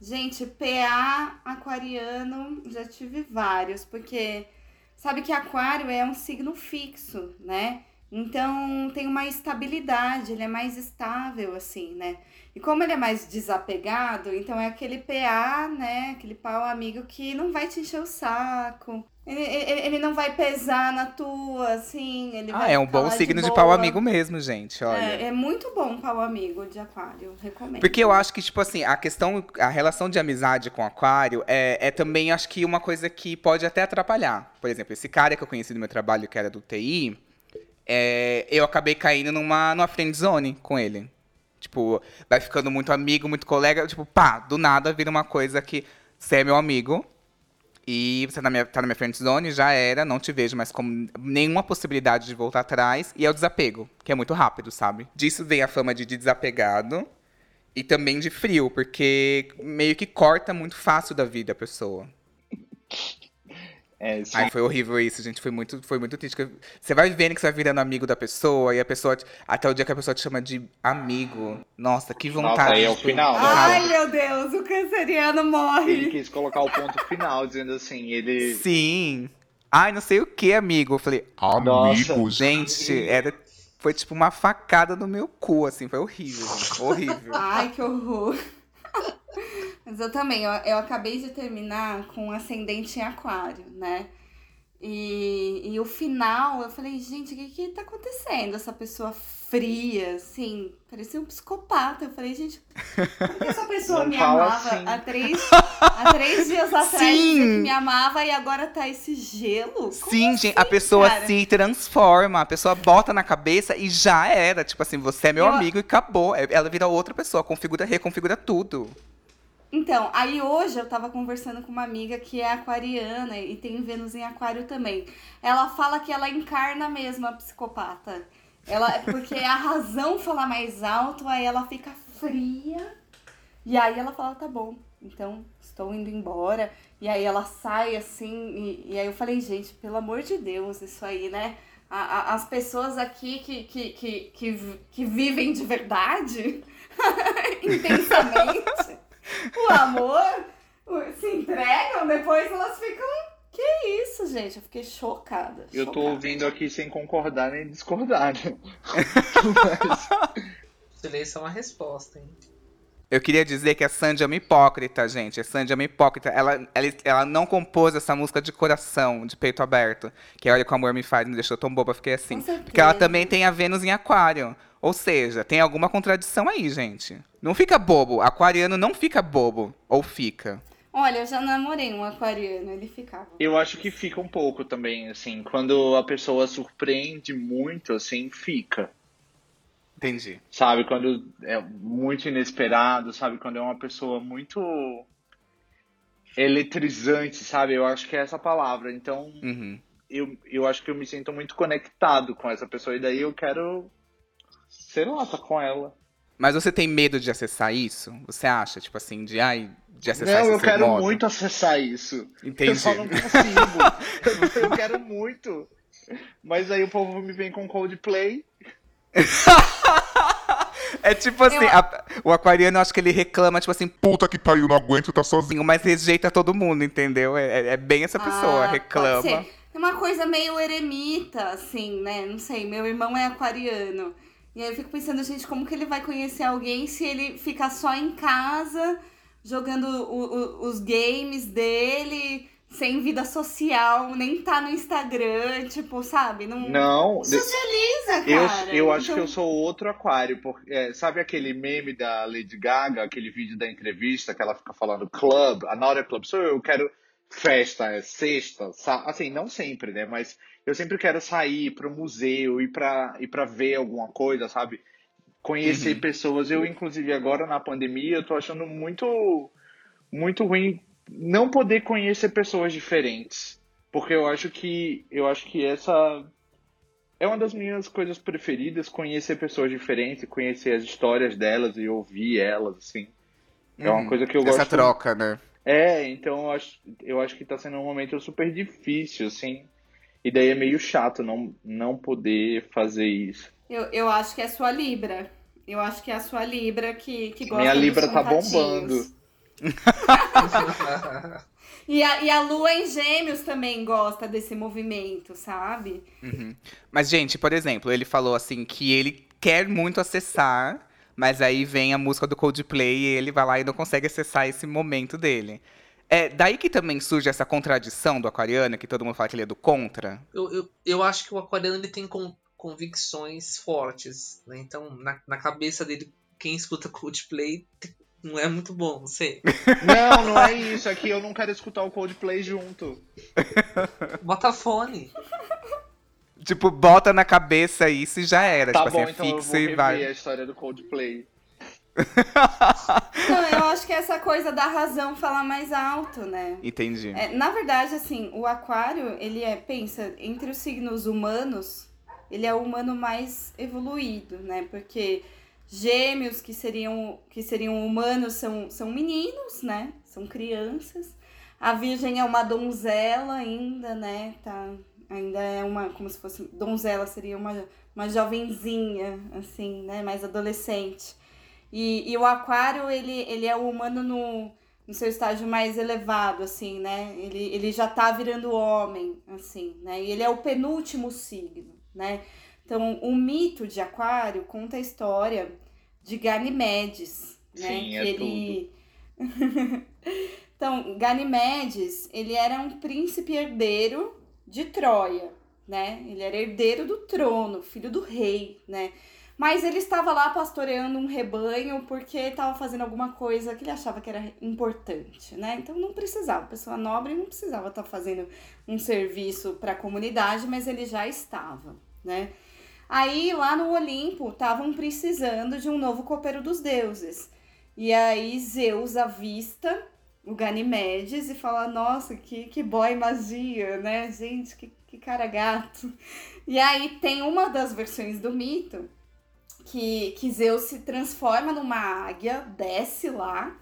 Gente, PA aquariano, já tive vários, porque sabe que aquário é um signo fixo, né? Então tem uma estabilidade, ele é mais estável, assim, né? E como ele é mais desapegado, então é aquele PA, né? Aquele pau amigo que não vai te encher o saco. Ele, ele, ele não vai pesar na tua, assim. Ele Ah, é um bom signo de, boa. pau amigo mesmo, gente, olha. É, é muito bom pau amigo de aquário, recomendo. Porque eu acho que, tipo assim, a questão, a relação de amizade com aquário é, é também, acho que, uma coisa que pode até atrapalhar. Por exemplo, esse cara que eu conheci no meu trabalho, que era do TI, é, eu acabei caindo numa, numa friend zone com ele. Tipo, vai ficando muito amigo, muito colega, tipo, pá, do nada vira uma coisa que você é meu amigo e você tá na minha, tá na minha friend zone, já era, não te vejo mais como nenhuma possibilidade de voltar atrás. E é o desapego, que é muito rápido, sabe? Disso vem a fama de desapegado e também de frio, porque meio que corta muito fácil da vida a pessoa. É, Ai, foi horrível isso, gente. Foi muito, foi muito triste. Você vai vendo que você vai virando amigo da pessoa e a pessoa. te- Até o dia que a pessoa te chama de amigo. Nossa, que vontade. Nossa, aí é o final, né? Ai, meu Deus, o canceriano Ele morre. quis colocar o ponto final, dizendo assim, ele. Sim. Ai, não sei o que, amigo. Eu falei, Amigos. gente, era. Foi tipo uma facada no meu cu, assim. Foi horrível. gente, Horrível. Ai, que horror. Mas eu também, eu, eu acabei de terminar com um ascendente em aquário, né? E, e o final, eu falei, gente, o que que tá acontecendo? Essa pessoa fria, assim, parecia um psicopata. Eu falei, gente, como que essa pessoa me amava assim. há três, há três dias atrás Sim. me amava e agora tá esse gelo? Como Sim, gente, a assim, pessoa cara? se transforma, a pessoa bota na cabeça e já era. Tipo assim, você é meu Eu- amigo e acabou. É- Ela vira outra pessoa, configura, reconfigura tudo. Então, aí hoje eu tava conversando com uma amiga que é aquariana e tem Vênus em aquário também. Ela fala que ela encarna mesmo a psicopata. Ela, porque a razão fala mais alto, aí ela fica fria. E aí ela fala, tá bom, então estou indo embora. E aí ela sai assim, e, e aí eu falei, gente, pelo amor de Deus, isso aí, né? A- a- as pessoas aqui que, que, que, que, que vivem de verdade, intensamente, o amor, se entregam, depois elas ficam. Que isso, gente? Eu fiquei chocada. Eu tô chocada. ouvindo aqui sem concordar nem discordar. né? Silêncio é uma resposta, hein? Eu queria dizer que a Sandy é uma hipócrita, gente. A Sandy é uma hipócrita. Ela, ela, ela não compôs essa música de coração, de peito aberto. Que é Olha que o amor me faz, me deixou tão boba, fiquei assim. Porque ela também tem a Vênus em aquário. Ou seja, tem alguma contradição aí, gente. Não fica bobo. Aquariano não fica bobo. Ou fica. Olha, eu já namorei um aquariano, ele ficava. Eu acho que fica um pouco também, assim, quando a pessoa surpreende muito, assim, fica. Entendi. Sabe, quando é muito inesperado, sabe, quando é uma pessoa muito eletrizante, sabe? Eu acho que é essa palavra. Então, Uhum. eu, eu acho que eu me sinto muito conectado com essa pessoa e daí eu quero, sei lá, tá com ela. Mas você tem medo de acessar isso? Você acha, tipo assim, de, ai, de acessar Não, esse eu quero modo? muito acessar isso. Entendi. Eu só não consigo. eu, eu quero muito. Mas aí o povo me vem com Coldplay. É tipo assim, Eu- a- o aquariano, eu acho que ele reclama, tipo assim, Puta que pariu, não aguento, tá sozinho. mas rejeita todo mundo, entendeu? É, é- é bem essa pessoa, Ah, reclama. É uma coisa meio eremita, assim, né? Não sei, meu irmão é aquariano. E aí eu fico pensando, gente, como que ele vai conhecer alguém se ele fica só em casa, jogando o- o- os games dele, sem vida social, nem tá no Instagram, tipo, sabe? Não, Não, socializa, eu, cara. eu acho Então- que eu sou outro aquário. Porque, é, sabe aquele meme da Lady Gaga, aquele vídeo da entrevista que ela fica falando club, a Nora Club, sou eu, eu quero festa, é sexta, sa- assim, não sempre, né? Mas eu sempre quero sair pro museu, ir pra, ir pra ver alguma coisa, sabe? Conhecer pessoas. Eu, inclusive, agora na pandemia, eu tô achando muito, muito ruim não poder conhecer pessoas diferentes. Porque eu acho que eu acho que essa é uma das minhas coisas preferidas, conhecer pessoas diferentes, conhecer as histórias delas e ouvir elas, assim. É uma Uhum. coisa que eu Essa gosto. troca, né? É, então eu acho, eu acho que tá sendo um momento super difícil, assim. E daí é meio chato não, não poder fazer isso. Eu, eu acho que é a sua Libra. Eu acho que é a sua Libra que, que gosta Minha dos Libra tá bombando. E a, e a lua em gêmeos também gosta desse movimento, sabe? Mas, gente, por exemplo, ele falou assim que ele quer muito acessar, mas aí vem a música do Coldplay e ele vai lá e não consegue acessar esse momento dele. É daí que também surge essa contradição do aquariano, que todo mundo fala que ele é do contra. Eu, eu, eu acho que o aquariano ele tem con- convicções fortes, né? Então, na, na cabeça dele, quem escuta Coldplay não é muito bom, não sei. Não, não é isso. Aqui eu não quero escutar o Coldplay junto. Bota fone. Tipo, bota na cabeça isso e já era. Tá tipo bom, assim, é então eu fixo vou e rever vai. a história do Coldplay. Não, eu acho que essa coisa da razão falar mais alto, né? Entendi. É, na verdade, assim, o aquário, ele é, pensa, entre os signos humanos, ele é o humano mais evoluído, né? Porque gêmeos, que seriam, que seriam humanos, são, são meninos, né? São crianças. A virgem é uma donzela ainda, né? Tá, ainda é uma, como se fosse, donzela seria uma, uma jovenzinha, assim, né? Mais adolescente. E, e o aquário, ele, ele é o humano no, no seu estágio mais elevado, assim, né? Ele, ele já tá virando homem, assim, né? E ele é o penúltimo signo, né? Então, o mito de aquário conta a história de Ganimedes, né? Sim, é ele... então, Ganimedes, ele era um príncipe herdeiro de Troia, né? Ele era herdeiro do trono, filho do rei, né? Mas ele estava lá pastoreando um rebanho porque estava fazendo alguma coisa que ele achava que era importante, né? Então não precisava, pessoa nobre não precisava estar fazendo um serviço para a comunidade, mas ele já estava, né? Aí lá no Olimpo estavam precisando de um novo copeiro dos deuses. E aí Zeus avista o Ganimedes e fala: Nossa, que, que boy magia, né? Gente, que, que cara gato. E aí tem uma das versões do mito que, que Zeus se transforma numa águia, desce lá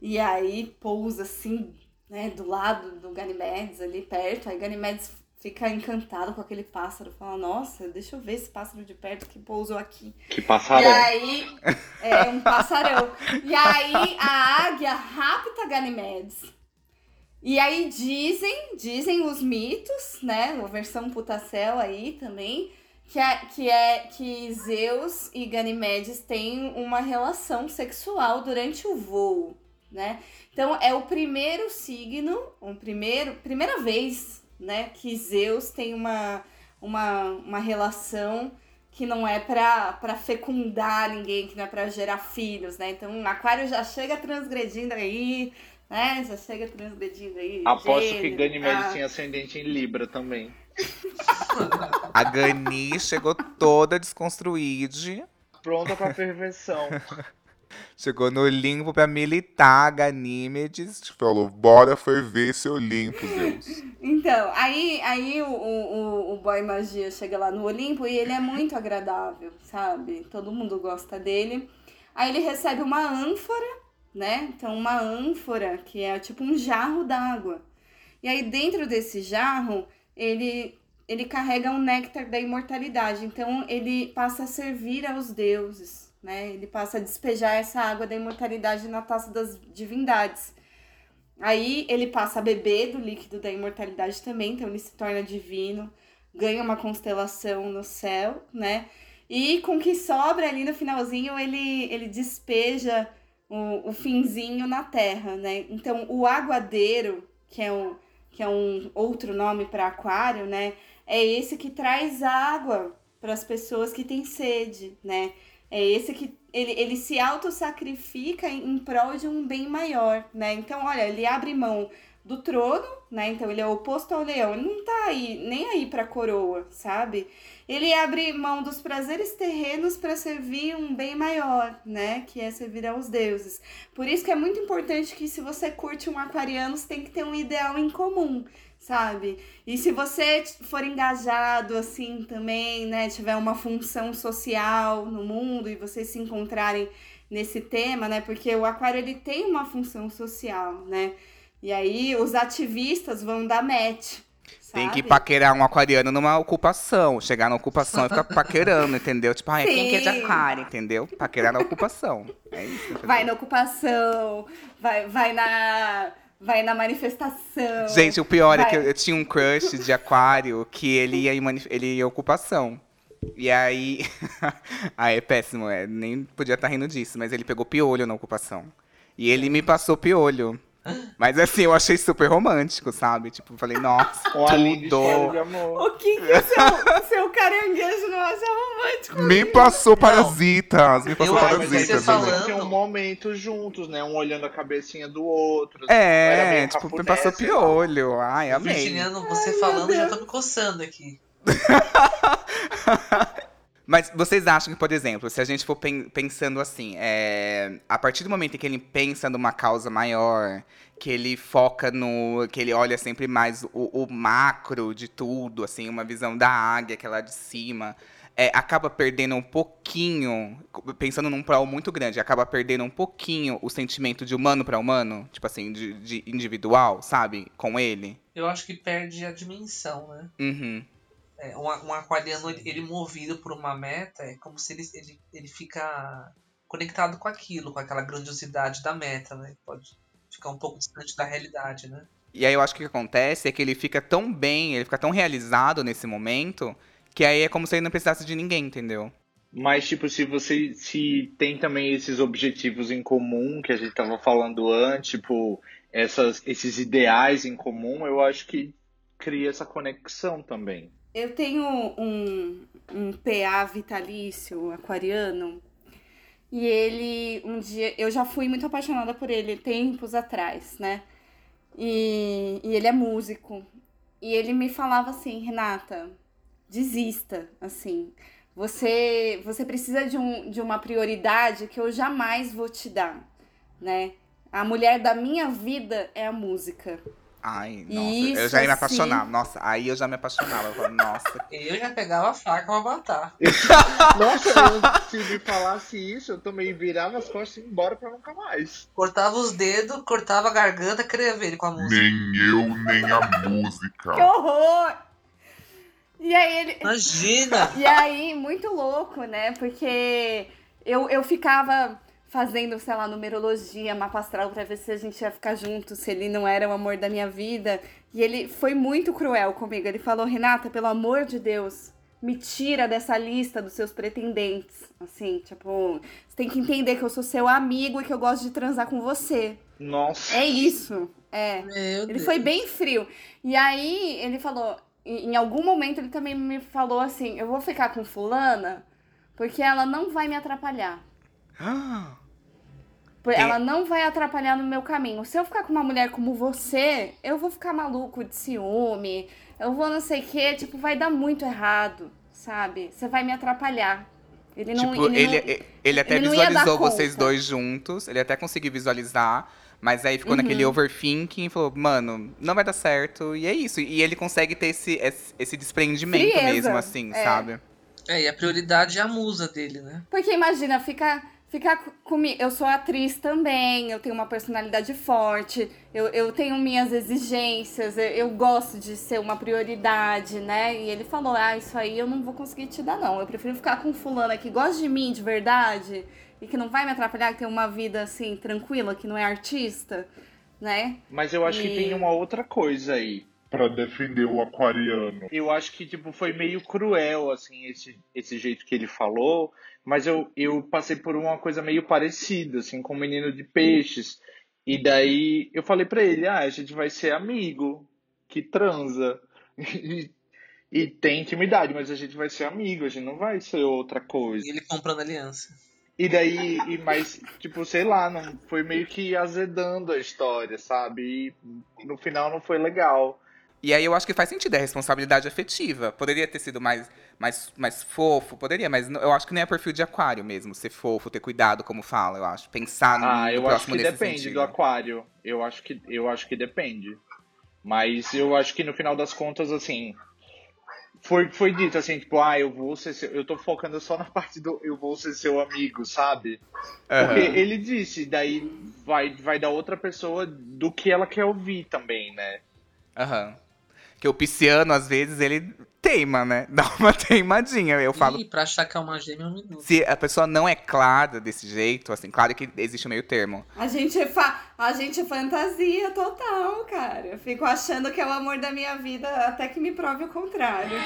e aí pousa assim, né, do lado do Ganimedes, ali perto. Aí Ganimedes fica encantado com aquele pássaro, fala: Nossa, deixa eu ver esse pássaro de perto que pousou aqui. Que E passarão. aí, é um passarão. E aí a águia rapta Ganimedes. E aí dizem, dizem os mitos, né? A versão putacel aí também, que é, que é que Zeus e Ganimedes têm uma relação sexual durante o voo, né? Então é o primeiro signo, um primeiro, primeira vez, né, que Zeus tem uma, uma, uma relação que não é pra pra fecundar ninguém, que não é pra gerar filhos, né? Então aquário já chega transgredindo aí, né? Já chega transgredindo aí. Aposto que gênero, Ganymedes ah. tinha ascendente em Libra também. A Gani chegou toda desconstruída. Pronta pra perversão. Chegou no limbo pra militar Ganímedes. Falou, bora ferver esse Olimpo, Deus. Então, aí, aí o, o, o- o boy magia chega lá no Olimpo e ele é muito agradável, sabe? Todo mundo gosta dele. Aí ele recebe uma ânfora, né? Então, uma ânfora que é tipo um jarro d'água. E aí, dentro desse jarro, ele, ele carrega um néctar da imortalidade. Então, ele passa a servir aos deuses, né? Ele passa a despejar essa água da imortalidade na taça das divindades. Aí ele passa a beber do líquido da imortalidade também, então ele se torna divino, ganha uma constelação no céu, né? E com o que sobra ali no finalzinho, ele, ele despeja o, o finzinho na terra, né? Então o aguadeiro, que é um, que é um outro nome para aquário, né? É esse que traz água para as pessoas que têm sede, né? É esse que ele, ele se auto-sacrifica em em prol de um bem maior, né? Então, olha, ele abre mão do trono, né? Então ele é oposto ao leão. Ele não tá aí nem aí pra coroa, sabe? Ele abre mão dos prazeres terrenos para servir um bem maior, né? Que é servir aos deuses. Por isso que é muito importante que se você curte um aquariano, você tem que ter um ideal em comum, sabe? E se você for engajado assim também, né, tiver uma função social no mundo e vocês se encontrarem nesse tema, né? Porque o aquário ele tem uma função social, né? E aí os ativistas vão dar match. Tem que sabe? paquerar um aquariano numa ocupação. Chegar na ocupação e ficar paquerando, entendeu? Tipo, ah, quem que é de aquário, entendeu? Paquerar na ocupação. É isso. Vai na ocupação, vai, vai na. Vai na manifestação. Gente, o pior é Vai. que eu, eu tinha um crush de aquário que ele ia em, ele ia em ocupação. E aí. ah, é péssimo, é, nem podia estar rindo disso, mas ele pegou piolho na ocupação. E ele me passou piolho. Mas assim, eu achei super romântico, sabe? Tipo, eu falei, nossa, de tudo. amor. O que, que o seu, o seu caranguejo não acha romântico? Me passou parasitas, me passou Eu- parasitas. falando- tinham um momento juntos, né? Um olhando a cabecinha do outro. assim, É, meio tipo, me passou piolho. Ai, amei. Virginiano, você falando, já tô me coçando aqui. Mas vocês acham que, por exemplo, se a gente for pen- pensando assim, é, a partir do momento em que ele pensa numa causa maior, que ele foca no. que ele olha sempre mais o, o macro de tudo, assim, uma visão da águia que é lá de cima, é, acaba perdendo um pouquinho, pensando num prol muito grande, acaba perdendo um pouquinho o sentimento de humano para humano, tipo assim, de, de individual, sabe? Com ele. Eu acho que perde a dimensão, né? Uhum. É, um, um aquariano, ele, ele movido por uma meta, é como se ele, ele, ele fica conectado com aquilo, com aquela grandiosidade da meta, né? Pode ficar um pouco distante da realidade, né? E aí eu acho que o que acontece é que ele fica tão bem, ele fica tão realizado nesse momento, que aí é como se ele não precisasse de ninguém, entendeu? Mas, tipo, se você se tem também esses objetivos em comum que a gente tava falando antes, tipo, essas, esses ideais em comum, eu acho que cria essa conexão também. Eu tenho um, um PA vitalício aquariano e ele um dia eu já fui muito apaixonada por ele tempos atrás, né? E, e ele é músico e ele me falava assim, Renata, desista, assim. Você você precisa de, um, de uma prioridade que eu jamais vou te dar, né? A mulher da minha vida é a música. Ai, nossa, Isso, eu já ia me apaixonar. Nossa, aí eu já me apaixonava. Eu falava, nossa. Eu já pegava a faca pra matar. Nossa, eu, se me falasse isso, eu também virava as costas e ia embora pra nunca mais. Cortava os dedos, cortava a garganta, queria ver ele com a música. Nem eu, nem a música. Que horror! E aí ele, Imagina! E aí, muito louco, né? Porque eu, eu ficava fazendo, sei lá, numerologia, mapa astral pra ver se a gente ia ficar junto, se ele não era o amor da minha vida. E ele foi muito cruel comigo. Ele falou: Renata, pelo amor de Deus, me tira dessa lista dos seus pretendentes. Assim, tipo, você tem que entender que eu sou seu amigo e que eu gosto de transar com você. Nossa. É isso. É. Meu Ele Deus. foi bem frio. E aí ele falou, em algum momento ele também me falou assim, eu vou ficar com fulana porque ela não vai me atrapalhar. É. Ela não vai atrapalhar no meu caminho. Se eu ficar com uma mulher como você, eu vou ficar maluco de ciúme. Eu vou não sei o que, tipo, vai dar muito errado, sabe? Você vai me atrapalhar. Ele não, tipo, ele, ele, não- ele, ele até ele visualizou vocês conta. dois juntos. Ele até conseguiu visualizar. Mas aí ficou Uhum. naquele overthinking e falou, mano, não vai dar certo. E é isso. E ele consegue ter esse, esse, desprendimento Frieza, mesmo, assim, é. sabe? É, e a prioridade é a musa dele, né? Porque imagina, ficar ficar comigo. Eu sou atriz também, eu tenho uma personalidade forte, eu, eu tenho minhas exigências, eu, eu gosto de ser uma prioridade, né? E ele falou: ah, isso aí eu não vou conseguir te dar, não. Eu prefiro ficar com fulana que gosta de mim de verdade e que não vai me atrapalhar, que tem uma vida assim, tranquila, que não é artista, né? Mas eu acho que E- tem uma outra coisa aí. Pra defender o aquariano. Eu acho que, tipo, foi meio cruel, assim, esse, esse jeito que ele falou. Mas eu, eu passei por uma coisa meio parecida, assim, com o menino de peixes. E daí eu falei pra ele, ah, a gente vai ser amigo, que transa. E, e tem intimidade, mas a gente vai ser amigo, a gente não vai ser outra coisa. E ele comprando aliança. E daí, e, mas, tipo, sei lá, não, foi meio que azedando a história, sabe? E no final não foi legal. E aí eu acho que faz sentido, é responsabilidade afetiva. Poderia ter sido mais, mais, mais fofo, poderia, mas eu acho que nem é perfil de aquário mesmo, ser fofo, ter cuidado, como fala, eu acho. Pensar no, Ah, no eu acho próximo que nesse depende sentido. do aquário. Eu acho que eu acho que depende. Mas eu acho que no final das contas, assim, foi, foi dito assim, tipo, ah, eu vou ser seu, eu tô focando só na parte do eu vou ser seu amigo, sabe? Porque Aham. ele disse, daí vai, vai da outra pessoa do que ela quer ouvir também, né? Aham. Que o pisciano, às vezes, ele teima, né? Dá uma teimadinha. Eu falo, E pra achar que é uma gêmea é um minuto. se a pessoa não é clara desse jeito, assim, claro que existe um meio termo. A gente, é fa a gente é fantasia total, cara. Eu fico achando que é o amor da minha vida até que me prove o contrário.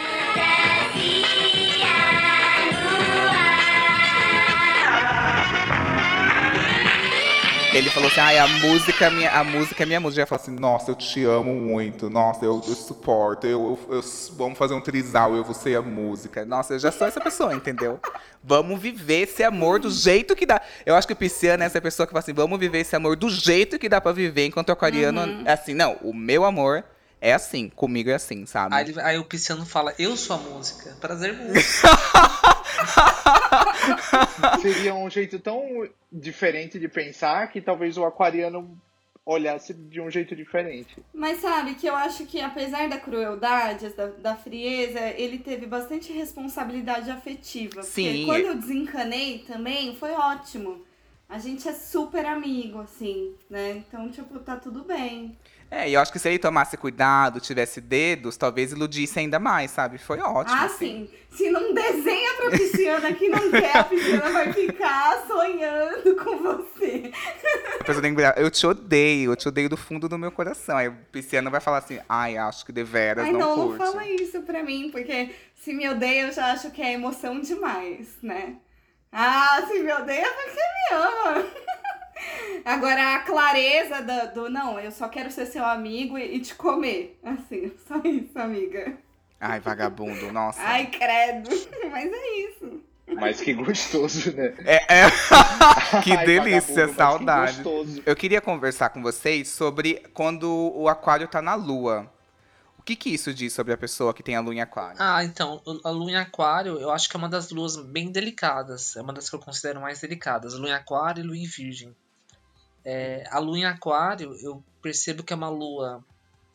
Ele falou assim, ai, a música, é minha, a música é minha música. Eu falo assim, nossa, eu te amo muito, nossa, eu, eu suporto, eu, eu- eu- vamos fazer um trisal, eu vou ser a música. Nossa, eu já sou essa pessoa, entendeu? Vamos viver esse amor do jeito que dá. Eu acho que o pisciano é essa pessoa que fala assim, vamos viver esse amor do jeito que dá pra viver, enquanto o aquariano é assim, não, o meu amor é assim, comigo é assim, sabe? Aí, ele- aí o pisciano fala, eu sou a música. Prazer música. Seria um jeito tão diferente de pensar que talvez o aquariano olhasse de um jeito diferente. Mas sabe que eu acho que apesar da crueldade, da, da frieza, ele teve bastante responsabilidade afetiva. Sim. Porque quando eu desencanei também, foi ótimo. A gente é super amigo, assim, né? Então, tipo, tá tudo bem. É, e eu acho que se ele tomasse cuidado, tivesse dedos, talvez iludisse ainda mais, sabe? Foi ótimo. ah, assim. sim. Se não desenha pra pisciana que não quer, a pisciana vai ficar sonhando com você. A tem que virar, eu te odeio, eu te odeio do fundo do meu coração. Aí o pisciano vai falar assim, ai, acho que deveras Ai, não, não, não curte. fala isso pra mim, porque se me odeia, eu já acho que é emoção demais, né? Ah, se me odeia porque me ama. Agora, a clareza do, do, não, eu só quero ser seu amigo e, e te comer. Assim, só isso, amiga. Ai, vagabundo, nossa. Ai, credo. Mas é isso. Mas que gostoso, né? É, é... que Ai, delícia, saudade. Que gostoso. Eu queria conversar com vocês sobre quando o aquário tá na lua. O que que isso diz sobre a pessoa que tem a lua em aquário? Ah, então, a lua em aquário, eu acho que é uma das luas bem delicadas. É uma das que eu considero mais delicadas. Lua em aquário e lua em virgem. É, a lua em aquário, eu percebo que é uma lua...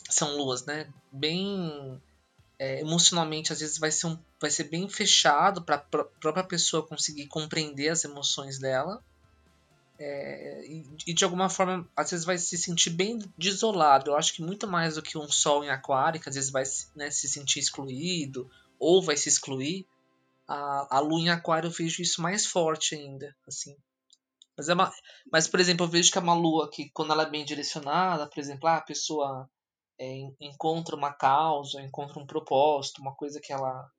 São luas, né? Bem... é, emocionalmente, às vezes, vai ser, um, vai ser bem fechado para a própria pessoa conseguir compreender as emoções dela. É, e, e de alguma forma, às vezes vai se sentir bem desolado. Eu acho que muito mais do que um sol em aquário, que às vezes vai né, se sentir excluído ou vai se excluir. A, a lua em aquário eu vejo isso mais forte ainda, assim. Mas, é uma, mas, por exemplo, eu vejo que é uma lua que, quando ela é bem direcionada, por exemplo, ah, a pessoa é, en- encontra uma causa, encontra um propósito, uma coisa que ela,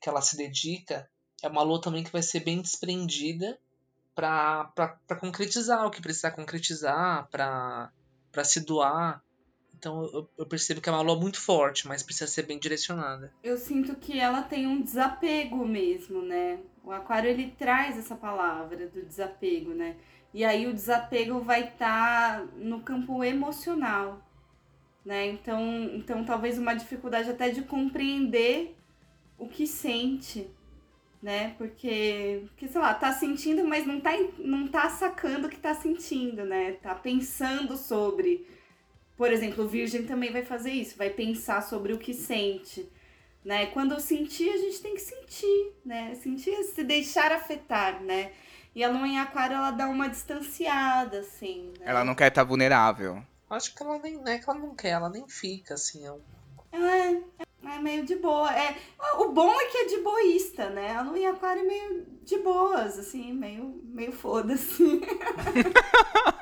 que ela se dedica, é uma lua também que vai ser bem desprendida para concretizar o que precisar concretizar, para se doar. Então eu, percebo que é uma lua muito forte, mas precisa ser bem direcionada. Eu sinto que ela tem um desapego mesmo, né? O aquário ele traz essa palavra do desapego, né? E aí o desapego vai estar no campo emocional, né? Então, então talvez uma dificuldade até de compreender o que sente, né? Porque, porque sei lá, tá sentindo, mas não tá, não tá sacando o que tá sentindo, né? Tá pensando sobre. Por exemplo, o virgem também vai fazer isso, vai pensar sobre o que sente, né? Quando sentir, a gente tem que sentir, né? Sentir, é se deixar afetar, né? E a lua em aquário, ela dá uma distanciada, assim, né? Ela não quer estar vulnerável. Acho que ela nem, não é que ela não quer, ela nem fica assim. É um- Ela é, é meio de boa. É, o bom é que é de boísta, né? A lua em aquário é meio de boas, assim, meio, meio foda-se.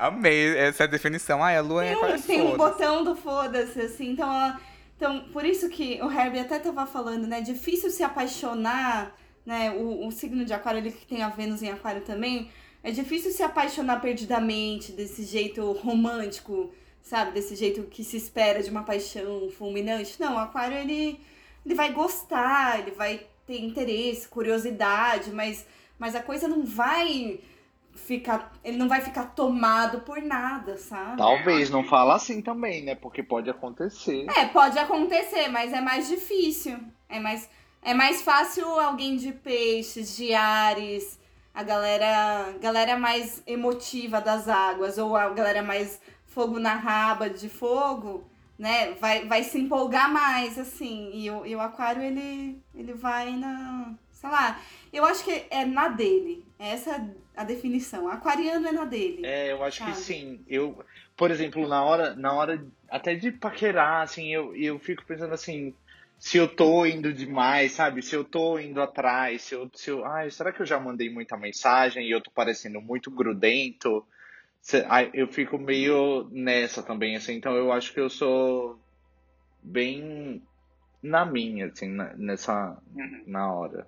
Amei essa definição. Ai, a lua é Tem, aquário um, tem um botão do foda-se, assim, então ela. Então, por isso que o Herbie até tava falando, né? Difícil se apaixonar, né? O, o signo de aquário, ele que tem a Vênus em aquário também, é difícil se apaixonar perdidamente, desse jeito romântico, sabe? Desse jeito que se espera de uma paixão fulminante. Não, o aquário, ele, ele vai gostar, ele vai ter interesse, curiosidade, mas, mas a coisa não vai ficar. Ele não vai ficar tomado por nada, sabe? Talvez, não fala assim também, né? Porque pode acontecer. É, pode acontecer, mas é mais difícil. É mais, é mais fácil alguém de peixes, de ares, a galera, galera mais emotiva das águas, ou a galera mais fogo na raba de fogo, né? Vai, vai se empolgar mais, assim. E o, e o aquário, ele, ele vai na. Sei lá. Eu acho que é na dele. Essa a definição. Aquariano é na dele. É, eu acho que Sabe? sim. Eu, por exemplo, na hora, na hora até de paquerar, assim, eu, eu fico pensando assim, se eu tô indo demais, sabe? Se eu tô indo atrás, se eu, se eu, ai, será que eu já mandei muita mensagem e eu tô parecendo muito grudento? Eu fico meio nessa também, assim, então eu acho que eu sou bem na minha, assim, nessa, na hora.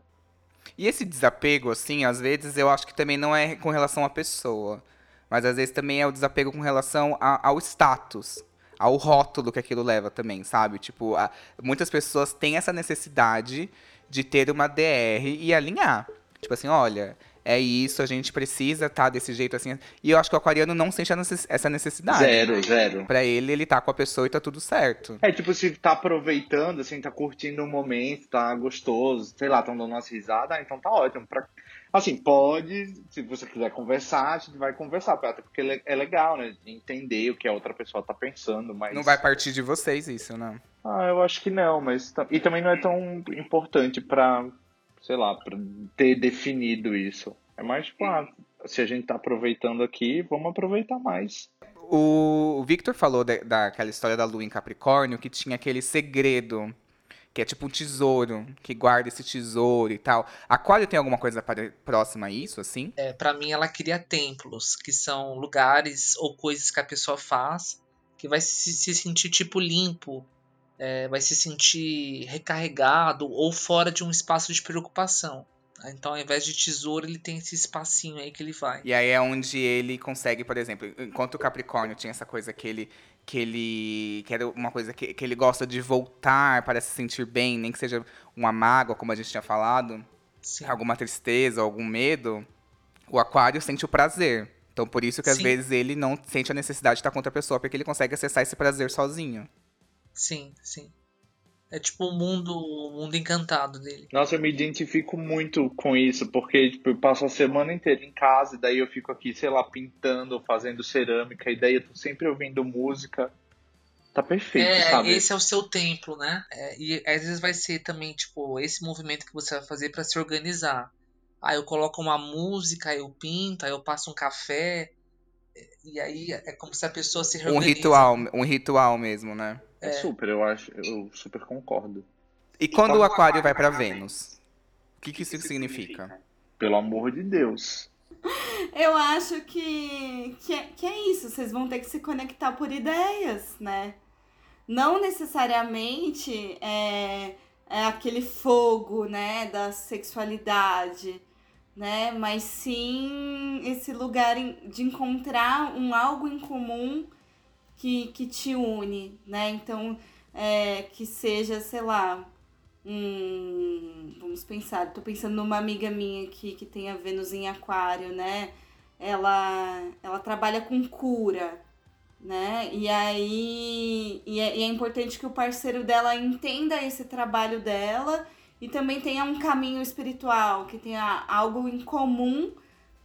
E esse desapego, assim, às vezes eu acho que também não é com relação à pessoa. Mas às vezes também é o desapego com relação a- ao status. Ao rótulo que aquilo leva também, sabe? Tipo, a- muitas pessoas têm essa necessidade de ter uma DR e alinhar. Tipo assim, olha, é isso, a gente precisa estar desse jeito assim. E eu acho que o aquariano não sente essa necessidade. Zero, zero. Pra ele, ele tá com a pessoa e tá tudo certo. É tipo, se tá aproveitando, assim, tá curtindo o momento, tá gostoso, sei lá, tão dando umas risadas, então tá ótimo. Pra... Assim, pode, se você quiser conversar, a gente vai conversar, até porque le- é legal, né? Entender o que a outra pessoa tá pensando, mas. Não vai partir de vocês isso, né? Ah, eu acho que não, mas. E também não é tão importante pra, sei lá, pra ter definido isso. É mais tipo, ah, se a gente tá aproveitando aqui, vamos aproveitar mais. O Victor falou da- daquela história da lua em Capricórnio que tinha aquele segredo, que é tipo um tesouro, que guarda esse tesouro e tal. Aquário tem alguma coisa próxima a isso, assim? É, para mim, ela cria templos, que são lugares ou coisas que a pessoa faz que vai se, se sentir tipo limpo, é, vai se sentir recarregado ou fora de um espaço de preocupação. Então, ao invés de tesouro, ele tem esse espacinho aí que ele vai. E aí é onde ele consegue, por exemplo, enquanto o Capricórnio tinha essa coisa que ele que ele que era uma coisa que, que ele gosta de voltar para se sentir bem, nem que seja uma mágoa, como a gente tinha falado, Sim. alguma tristeza, algum medo, o aquário sente o prazer. Então por isso que às Sim. vezes ele não sente a necessidade de estar com outra pessoa, porque ele consegue acessar esse prazer sozinho. Sim, sim. É tipo o mundo, o mundo encantado dele. Nossa, eu me identifico muito com isso, porque tipo, eu passo a semana inteira em casa, e daí eu fico aqui, sei lá, pintando, fazendo cerâmica, e daí eu tô sempre ouvindo música. Tá perfeito, É, sabe? esse é o seu templo, né? É, e às vezes vai ser também, tipo, esse movimento que você vai fazer pra se organizar. Aí eu coloco uma música, aí eu pinto, aí eu passo um café. E aí é como se a pessoa se Um reorganiza. ritual, um ritual mesmo, né? É super, eu acho, eu super concordo. E quando o aquário vai para Vênus? O que, que isso significa? Pelo amor de Deus. Eu acho que, que, é, que é isso, vocês vão ter que se conectar por ideias, né? Não necessariamente é, é aquele fogo, né, da sexualidade, né? Mas sim esse lugar de encontrar um algo em comum que, que te une, né? Então, é, que seja, sei lá, um. Vamos pensar, tô pensando numa amiga minha aqui que tem a Vênus em Aquário, né? Ela, ela trabalha com cura, né? E aí. E é, e é importante que o parceiro dela entenda esse trabalho dela e também tenha um caminho espiritual, que tenha algo em comum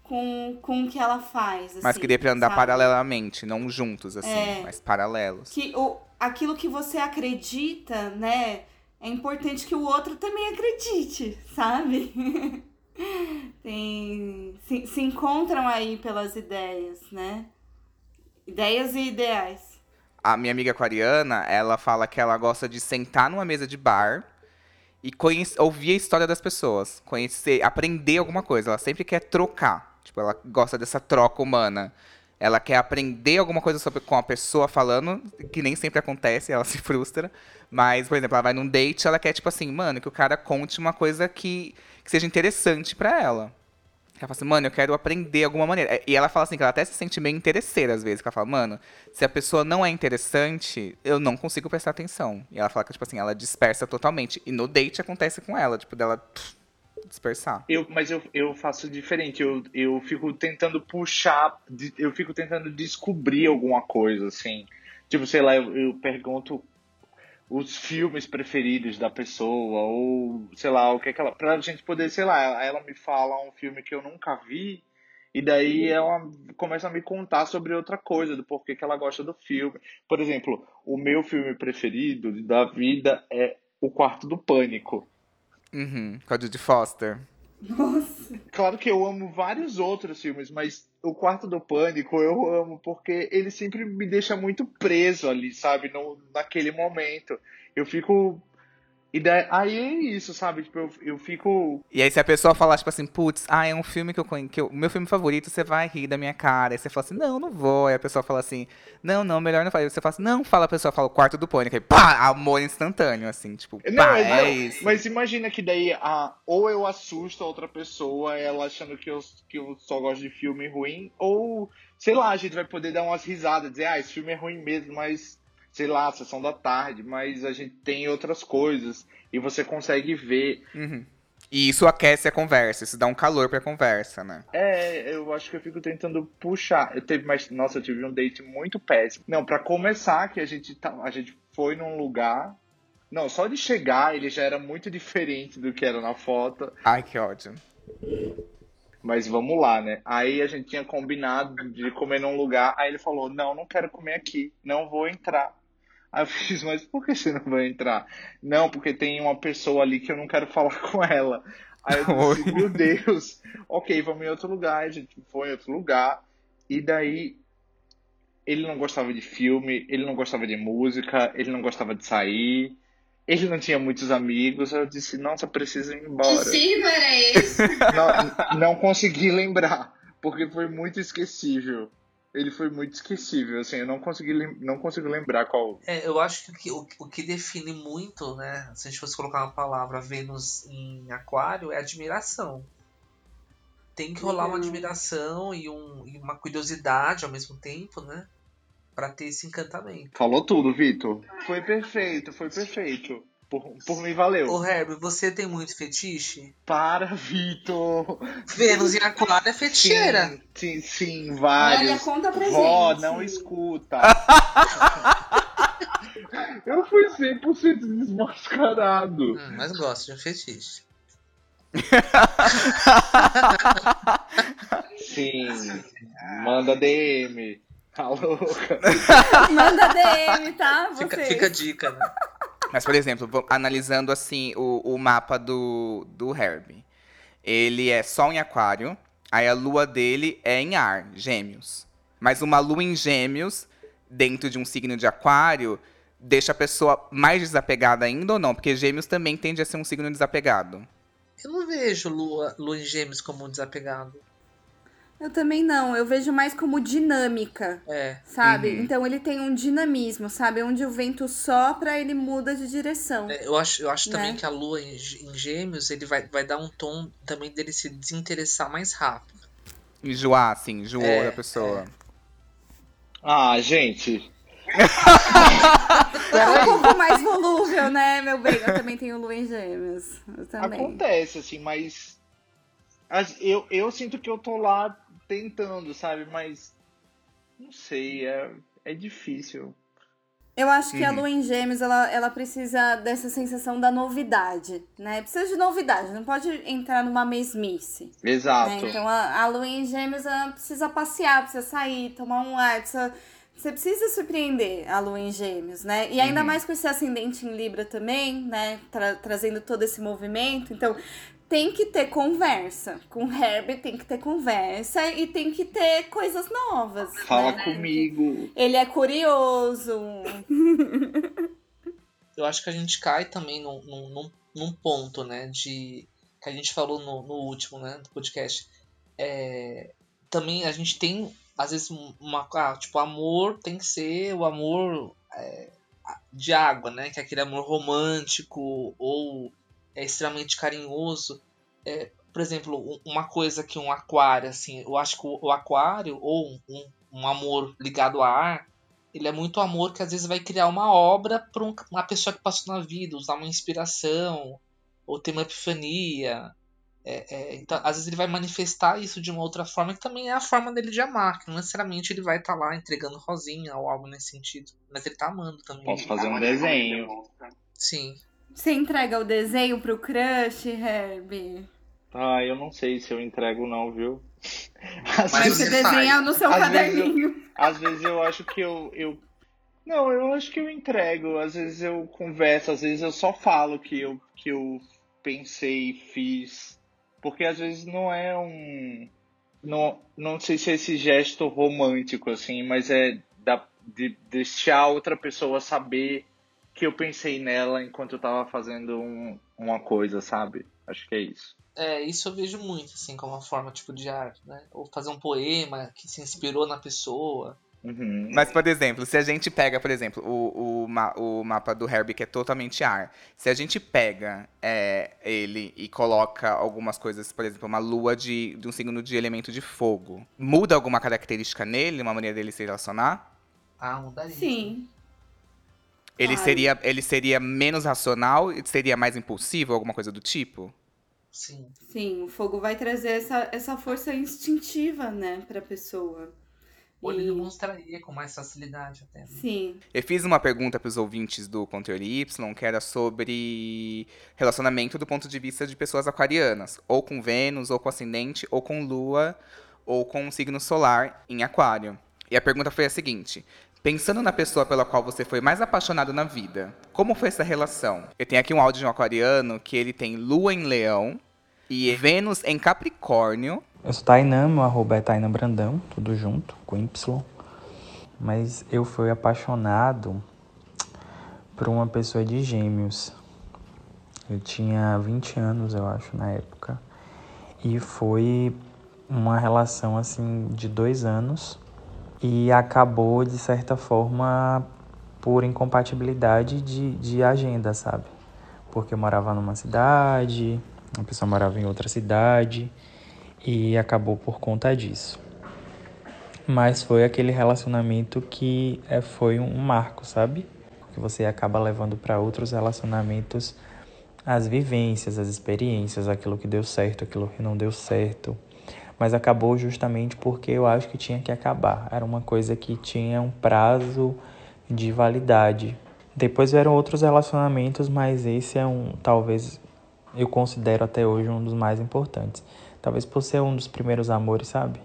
com, com o que ela faz. Mas assim, queria pra andar sabe? paralelamente, não juntos, assim, É. mas paralelos. que o, aquilo que você acredita, né? É importante que o outro também acredite, sabe? Tem, se, se encontram aí pelas ideias, né? Ideias e ideais. A minha amiga aquariana, ela fala que ela gosta de sentar numa mesa de bar e ouvir a história das pessoas, conhecer, aprender alguma coisa. Ela sempre quer trocar. Tipo, ela gosta dessa troca humana. Ela quer aprender alguma coisa sobre, com a pessoa falando, que nem sempre acontece, ela se frustra. Mas, por exemplo, ela vai num date, ela quer, tipo assim, mano, que o cara conte uma coisa que, que seja interessante pra ela. Ela fala assim, mano, eu quero aprender alguma maneira. E ela fala assim, que ela até se sente meio interesseira às vezes. Que ela fala, mano, se a pessoa não é interessante, eu não consigo prestar atenção. E ela fala que, tipo assim, ela dispersa totalmente. E no date acontece com ela, tipo, dela pff, dispersar. Eu, mas eu, eu faço diferente, eu, eu fico tentando puxar, eu fico tentando descobrir alguma coisa, assim. Tipo, sei lá, eu, eu pergunto os filmes preferidos da pessoa, ou sei lá, o que é que ela. Pra gente poder, sei lá, ela, ela me fala um filme que eu nunca vi, e daí ela começa a me contar sobre outra coisa, do porquê que ela gosta do filme. Por exemplo, o meu filme preferido da vida é O Quarto do Pânico. Uhum, com a Judy Foster. Nossa. Claro que eu amo vários outros filmes, mas o Quarto do Pânico eu amo porque ele sempre me deixa muito preso ali, sabe? No, naquele momento. Eu fico. E daí, aí é isso, sabe? Tipo, eu, eu fico. E aí, se a pessoa falar, tipo assim, putz, ah, é um filme que eu conheço, que eu- o meu filme favorito, você vai rir da minha cara. Aí você fala assim, não, não vou. Aí a pessoa fala assim, não, não, melhor não falar. Você fala assim, não, fala, a pessoa fala o quarto do pânico. Aí, pá, amor instantâneo, assim, tipo, pá, Não, mas, é não, isso. mas imagina que daí a, ou eu assusto a outra pessoa, ela achando que eu, que eu só gosto de filme ruim, ou sei lá, a gente vai poder dar umas risadas, dizer, ah, esse filme é ruim mesmo, mas sei lá, sessão da tarde, mas a gente tem outras coisas e você consegue ver. Uhum. E isso aquece a conversa, isso dá um calor pra conversa, né? É, eu acho que eu fico tentando puxar. Eu teve mais, nossa, eu tive um date muito péssimo. Não, pra começar que a gente tá, a gente foi num lugar não, só de chegar ele já era muito diferente do que era na foto. Ai, que ódio. Mas vamos lá, né? Aí a gente tinha combinado de comer num lugar. Aí ele falou: Não, não quero comer aqui. Não vou entrar. Aí eu fiz: Mas por que você não vai entrar? Não, porque tem uma pessoa ali que eu não quero falar com ela. Aí eu disse: Oi. Meu Deus. Ok, vamos em outro lugar. A gente foi em outro lugar. E daí. Ele não gostava de filme, ele não gostava de música, ele não gostava de sair, ele não tinha muitos amigos. Eu disse: Nossa, preciso ir Que embora. signo era esse? Não, não consegui lembrar, porque foi muito esquecível. Ele foi muito esquecível, assim, eu não consegui, lem- não consigo lembrar qual. É, eu acho que o, o que define muito, né? Se a gente fosse colocar uma palavra Vênus em aquário, é admiração. Tem que rolar uma Legal. admiração e, um, e uma curiosidade ao mesmo tempo, né? Pra ter esse encantamento. Falou tudo, Vitor. Foi perfeito, foi perfeito. Por, por mim valeu. Ô Herbie, você tem muito fetiche? Para, Vitor. Vênus em aquário é feticheira. Sim, sim, sim, vários. Olha, conta pra Vó, gente. não escuta. Eu fui 100% desmascarado. Hum, mas gosto de um fetiche. Sim, manda DM. Tá louca? Manda DM, tá? Fica, fica a dica, né? Mas, por exemplo, analisando assim o, o mapa do, do Herbie. Ele é Sol em Aquário, aí a lua dele é em ar, Gêmeos. Mas uma lua em Gêmeos, dentro de um signo de Aquário, deixa a pessoa mais desapegada ainda ou não? Porque Gêmeos também tende a ser um signo desapegado. Eu não vejo Lua, Lua em Gêmeos como um desapegado. Eu também não, eu vejo mais como dinâmica, É. sabe? Uhum. Então ele tem um dinamismo, sabe? Onde o vento sopra, ele muda de direção. É, Eu acho, eu acho também Né? que a Lua em, em Gêmeos ele vai, vai dar um tom também dele se desinteressar mais rápido. Enjoar, assim, enjoou É, da pessoa. Ah, gente. É um pouco mais volúvel, né, meu bem? Eu também tenho lua em gêmeos. Eu também. Acontece, assim, mas. as- Eu, eu sinto que eu tô lá tentando, sabe? Mas. Não sei, é, é difícil. Eu acho que a Uhum. lua em gêmeos, ela, ela precisa dessa sensação da novidade, né? Precisa de novidade, não pode entrar numa mesmice. Exato. né? Então a, a lua em gêmeos ela precisa passear, precisa sair, tomar um ar, precisa, você precisa surpreender a lua em gêmeos, né? E ainda mais com esse ascendente em Libra também, né? Tra- trazendo todo esse movimento. Então tem que ter conversa. Com Herbie tem que ter conversa e tem que ter coisas novas. Fala né? comigo. Ele é curioso. Eu acho que a gente cai também num, num, num- num ponto, né? De. Que a gente falou no, no último, né? Do podcast. É, também a gente tem, às vezes, um- uma. ah, tipo, amor tem que ser o amor é, de água, né? Que é aquele amor romântico ou é extremamente carinhoso. É, por exemplo, um- uma coisa que um aquário, assim, eu acho que o, aquário, ou um, um, amor ligado a ar, ele é muito amor que às vezes vai criar uma obra para uma pessoa que passou na vida, usar uma inspiração, ou ter uma epifania. É, é, então, às vezes ele vai manifestar isso de uma outra forma, que também é a forma dele de amar, que não necessariamente ele vai estar lá entregando rosinha ou algo nesse sentido, mas ele tá amando também. Posso fazer um desenho. Sim. Você entrega o desenho pro crush, Herbie? Ah, eu não sei se eu entrego não, viu? Às Mas vezes, você desenha no seu Às vezes eu- caderninho. às vezes eu acho que eu, eu. Não, eu acho que eu entrego. Às vezes eu converso, às vezes eu só falo que eu, que eu pensei e fiz. Porque às vezes não é um. Não, não sei se é esse gesto romântico, assim, mas é da, de deixar a outra pessoa saber que eu pensei nela enquanto eu tava fazendo um- uma coisa, sabe? Acho que é isso. É, isso eu vejo muito, assim, como uma forma tipo de arte, né? Ou fazer um poema que se inspirou na pessoa. Uhum. Mas, por exemplo, se a gente pega, por exemplo, o, o, ma- o mapa do Herbie, que é totalmente ar. Se a gente pega é, ele e coloca algumas coisas, por exemplo, uma lua de, de um signo de elemento de fogo, muda alguma característica nele, uma maneira dele se relacionar? Ah, mudaria. Sim. Ele, seria, ele seria menos racional? Seria mais impulsivo, alguma coisa do tipo? Sim. Sim, o fogo vai trazer essa, essa força instintiva, né, pra pessoa. Ou ele E- demonstraria com mais facilidade até. né? Sim. Eu fiz uma pergunta para os ouvintes do Controle Y, que era sobre relacionamento do ponto de vista de pessoas aquarianas, ou com Vênus, ou com ascendente, ou com Lua, ou com um signo solar em Aquário. E a pergunta foi a seguinte: pensando na pessoa pela qual você foi mais apaixonado na vida, como foi essa relação? Eu tenho aqui um áudio de um aquariano que ele tem Lua em Leão e Vênus em Capricórnio. Eu sou Tainan, meu arroba é Tainan Brandão, tudo junto, com Y. Mas eu fui apaixonado por uma pessoa de gêmeos. Eu tinha 20 anos, eu acho, na época. E foi uma relação, assim, de dois anos. E acabou, de certa forma, por incompatibilidade de, de agenda, sabe? Porque eu morava numa cidade, a pessoa morava em outra cidade e acabou por conta disso. Mas foi aquele relacionamento que é, foi um marco, sabe? Que você acaba levando para outros relacionamentos as vivências, as experiências, aquilo que deu certo, aquilo que não deu certo. Mas acabou justamente porque eu acho que tinha que acabar. Era uma coisa que tinha um prazo de validade. Depois vieram outros relacionamentos, mas esse é um, talvez eu considero até hoje um dos mais importantes. Talvez por ser um dos primeiros amores, sabe?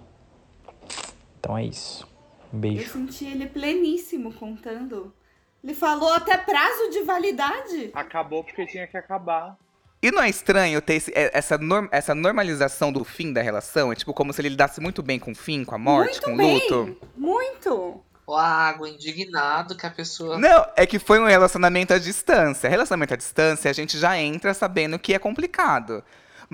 Então é isso. Um Eu beijo. senti ele pleníssimo contando. Ele falou até prazo de validade. Acabou porque tinha que acabar. E não é estranho ter esse- é- essa, norm- essa normalização do fim da relação? É tipo como se ele lidasse muito bem com o fim, com a morte, Muito com o bem. luto? Muito. O água, indignado que a pessoa. Não, é que foi um relacionamento à distância. Relacionamento à distância, a gente já entra sabendo que é complicado.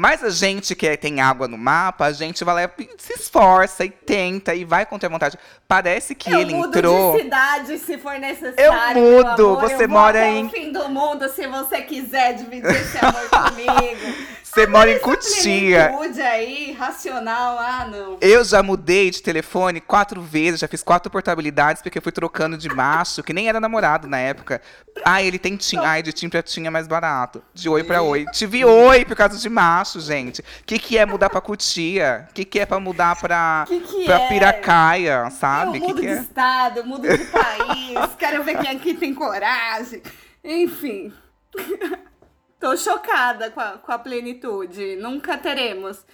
Mas a gente que tem água no mapa, a gente vai lá e se esforça e tenta e vai contra a vontade. Parece que eu ele mudo entrou. de cidade se for necessário. Eu mudo, você eu mora em- fim do mundo se você quiser dividir esse amor comigo. Você mora em Cutia. aí, racional, ah, não. Eu já mudei de telefone quatro vezes, já fiz quatro portabilidades porque eu fui trocando de macho, que nem era namorado na época. Ah, ele tem Tim. Ai, de Tim pra Tim é mais barato. De oi pra oi. Tive oi por causa de macho, gente. O que, que é mudar pra Cutia? O que, que é pra mudar pra, Que que pra é? Piracaia, sabe? Eu Que mudo que de é? estado, mudo de país, quero ver quem aqui tem coragem. Enfim. Tô chocada com a, com a plenitude. Nunca teremos.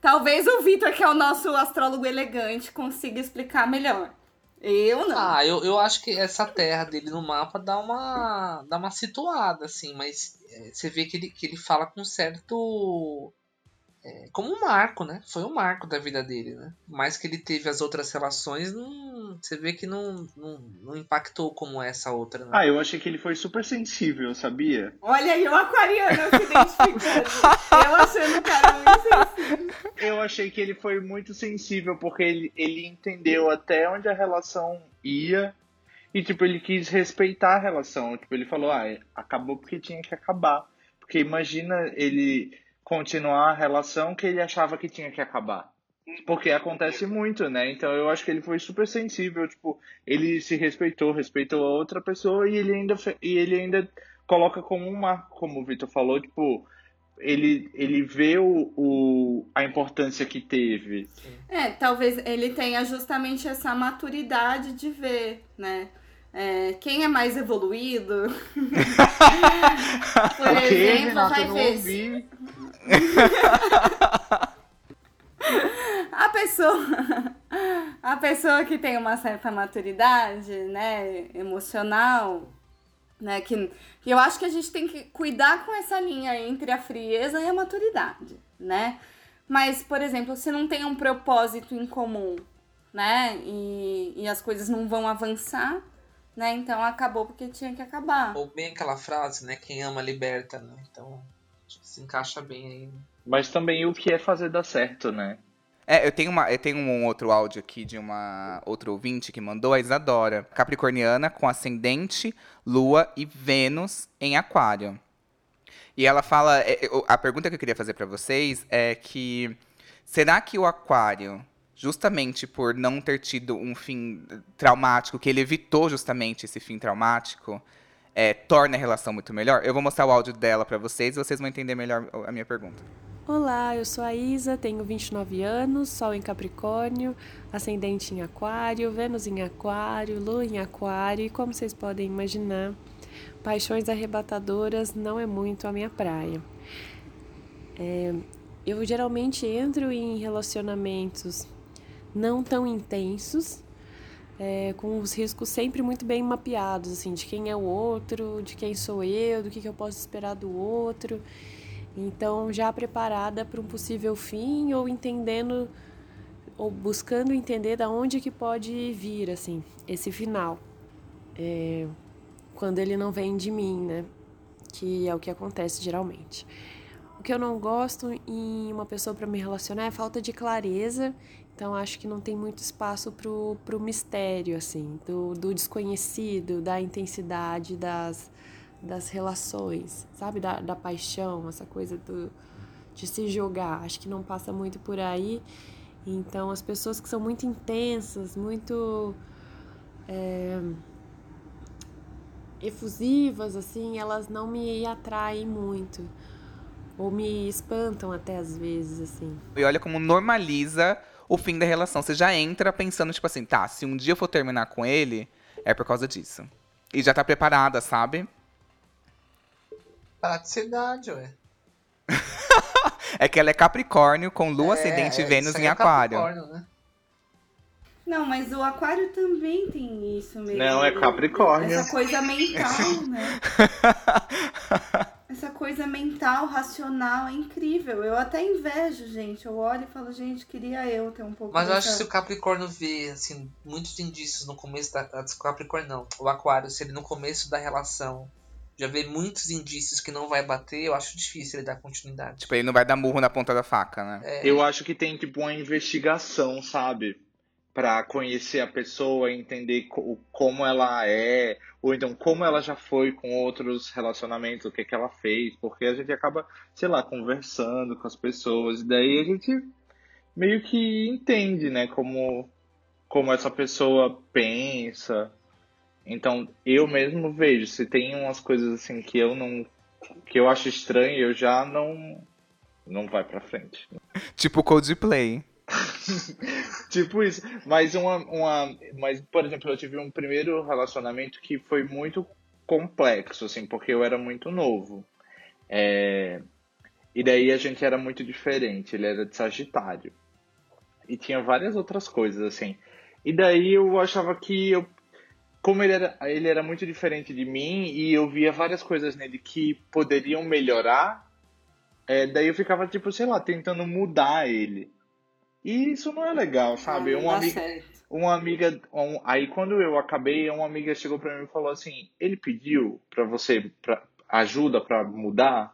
Talvez o Vitor, que é o nosso astrólogo elegante, consiga explicar melhor. Eu não. Ah, eu, eu acho que essa terra dele no mapa dá uma, dá uma situada, assim, mas é, você vê que ele, que ele fala com certo. É, como um marco, né? Foi um marco da vida dele, né? Mais que ele teve as outras relações, não, você vê que não, não, não impactou como essa outra, né? Ah, eu achei que ele foi super sensível, sabia? Olha aí o aquariano se identificando. eu achando o cara muito sensível. Eu achei que ele foi muito sensível porque ele, ele entendeu até onde a relação ia e, tipo, ele quis respeitar a relação. Tipo, ele falou, ah, acabou porque tinha que acabar. Porque imagina ele continuar a relação que ele achava que tinha que acabar. Porque acontece muito, né? Então eu acho que ele foi super sensível, tipo, ele se respeitou, respeitou a outra pessoa e ele ainda, e ele ainda coloca como um marco, como o Vitor falou, tipo, ele, ele vê o, o, a importância que teve. É, talvez ele tenha justamente essa maturidade de ver, né? É, quem é mais evoluído, por O quê, exemplo, Renato? vai ver. A pessoa, a pessoa que tem uma certa maturidade, né, emocional, né, que, que eu acho que a gente tem que cuidar com essa linha entre a frieza e a maturidade, né? Mas, por exemplo, se não tem um propósito em comum, né, e, e as coisas não vão avançar, né, então acabou porque tinha que acabar. Ou bem aquela frase, né? Quem ama liberta, né? Então, acho que se encaixa bem aí. né? Mas também o que é fazer dar certo, né? É, eu tenho, uma, eu tenho um outro áudio aqui de uma outra ouvinte que mandou, a Isadora. Capricorniana com ascendente, lua e Vênus em aquário. E ela fala, é, a pergunta que eu queria fazer pra vocês é que será que o aquário, justamente por não ter tido um fim traumático, que ele evitou justamente esse fim traumático, é, torna a relação muito melhor? Eu vou mostrar o áudio dela pra vocês e vocês vão entender melhor a minha pergunta. Olá, eu sou a Isa, tenho 29 anos, Sol em Capricórnio, Ascendente em Aquário, Vênus em Aquário, Lua em Aquário e, como vocês podem imaginar, paixões arrebatadoras não é muito a minha praia. É, eu geralmente entro em relacionamentos não tão intensos, é, com os riscos sempre muito bem mapeados, assim, de quem é o outro, de quem sou eu, do que, que eu posso esperar do outro. Então, já preparada para um possível fim ou entendendo ou buscando entender da onde que pode vir assim esse final. É, quando ele não vem de mim, né? Que é o que acontece geralmente. O que eu não gosto em uma pessoa para me relacionar é falta de clareza Então acho que não tem muito espaço pro, pro mistério, assim, do, do desconhecido, da intensidade das, das relações, sabe? Da, da paixão, essa coisa do, de se jogar. Acho que não passa muito por aí. Então as pessoas que são muito intensas, muito é, efusivas, assim, elas não me atraem muito. Ou me espantam até às vezes, assim. E olha como normaliza o fim da relação. Você já entra pensando, tipo assim, tá, se um dia eu for terminar com ele, é por causa disso. E já tá preparada, sabe? Praticidade, ué. É que ela é Capricórnio com Lua, É, Ascendente e é, Vênus em é Aquário. Né? Não, mas o aquário também tem isso mesmo. Não, é Capricórnio. Essa coisa mental, né? Essa coisa mental, racional, é incrível. Eu até invejo, gente. Eu olho e falo, gente, queria eu ter um pouco Mas eu acho que se o Capricórnio vê, assim, muitos indícios no começo da. ah, O Capricórnio não, o Aquário, se ele no começo da relação já vê muitos indícios que não vai bater, eu acho difícil ele dar continuidade. Tipo, ele não vai dar murro na ponta da faca, né? É, Eu acho que tem tipo uma investigação, sabe? Pra conhecer a pessoa, entender co- como ela é, ou então como ela já foi com outros relacionamentos, o que que ela fez, porque a gente acaba, sei lá, conversando com as pessoas, e daí a gente meio que entende, né, como, como essa pessoa pensa. Então, eu mesmo vejo, se tem umas coisas assim que eu não, que eu acho estranho, eu já não, não vai pra frente. Tipo Coldplay. Tipo isso. Mas uma, uma. Mas, por exemplo, eu tive um primeiro relacionamento que foi muito complexo, assim, porque eu era muito novo. É, E daí a gente era muito diferente. Ele era de Sagitário. E tinha várias outras coisas, assim. E daí eu achava que eu. Como ele era, ele era muito diferente de mim e eu via várias coisas nele que poderiam melhorar, é, daí eu ficava, tipo, sei lá, tentando mudar ele. E isso não é legal, sabe? Não uma amiga, certo. uma amiga, um- aí quando eu acabei, uma amiga chegou pra mim e falou assim: "Ele pediu pra você pra, ajuda pra mudar?"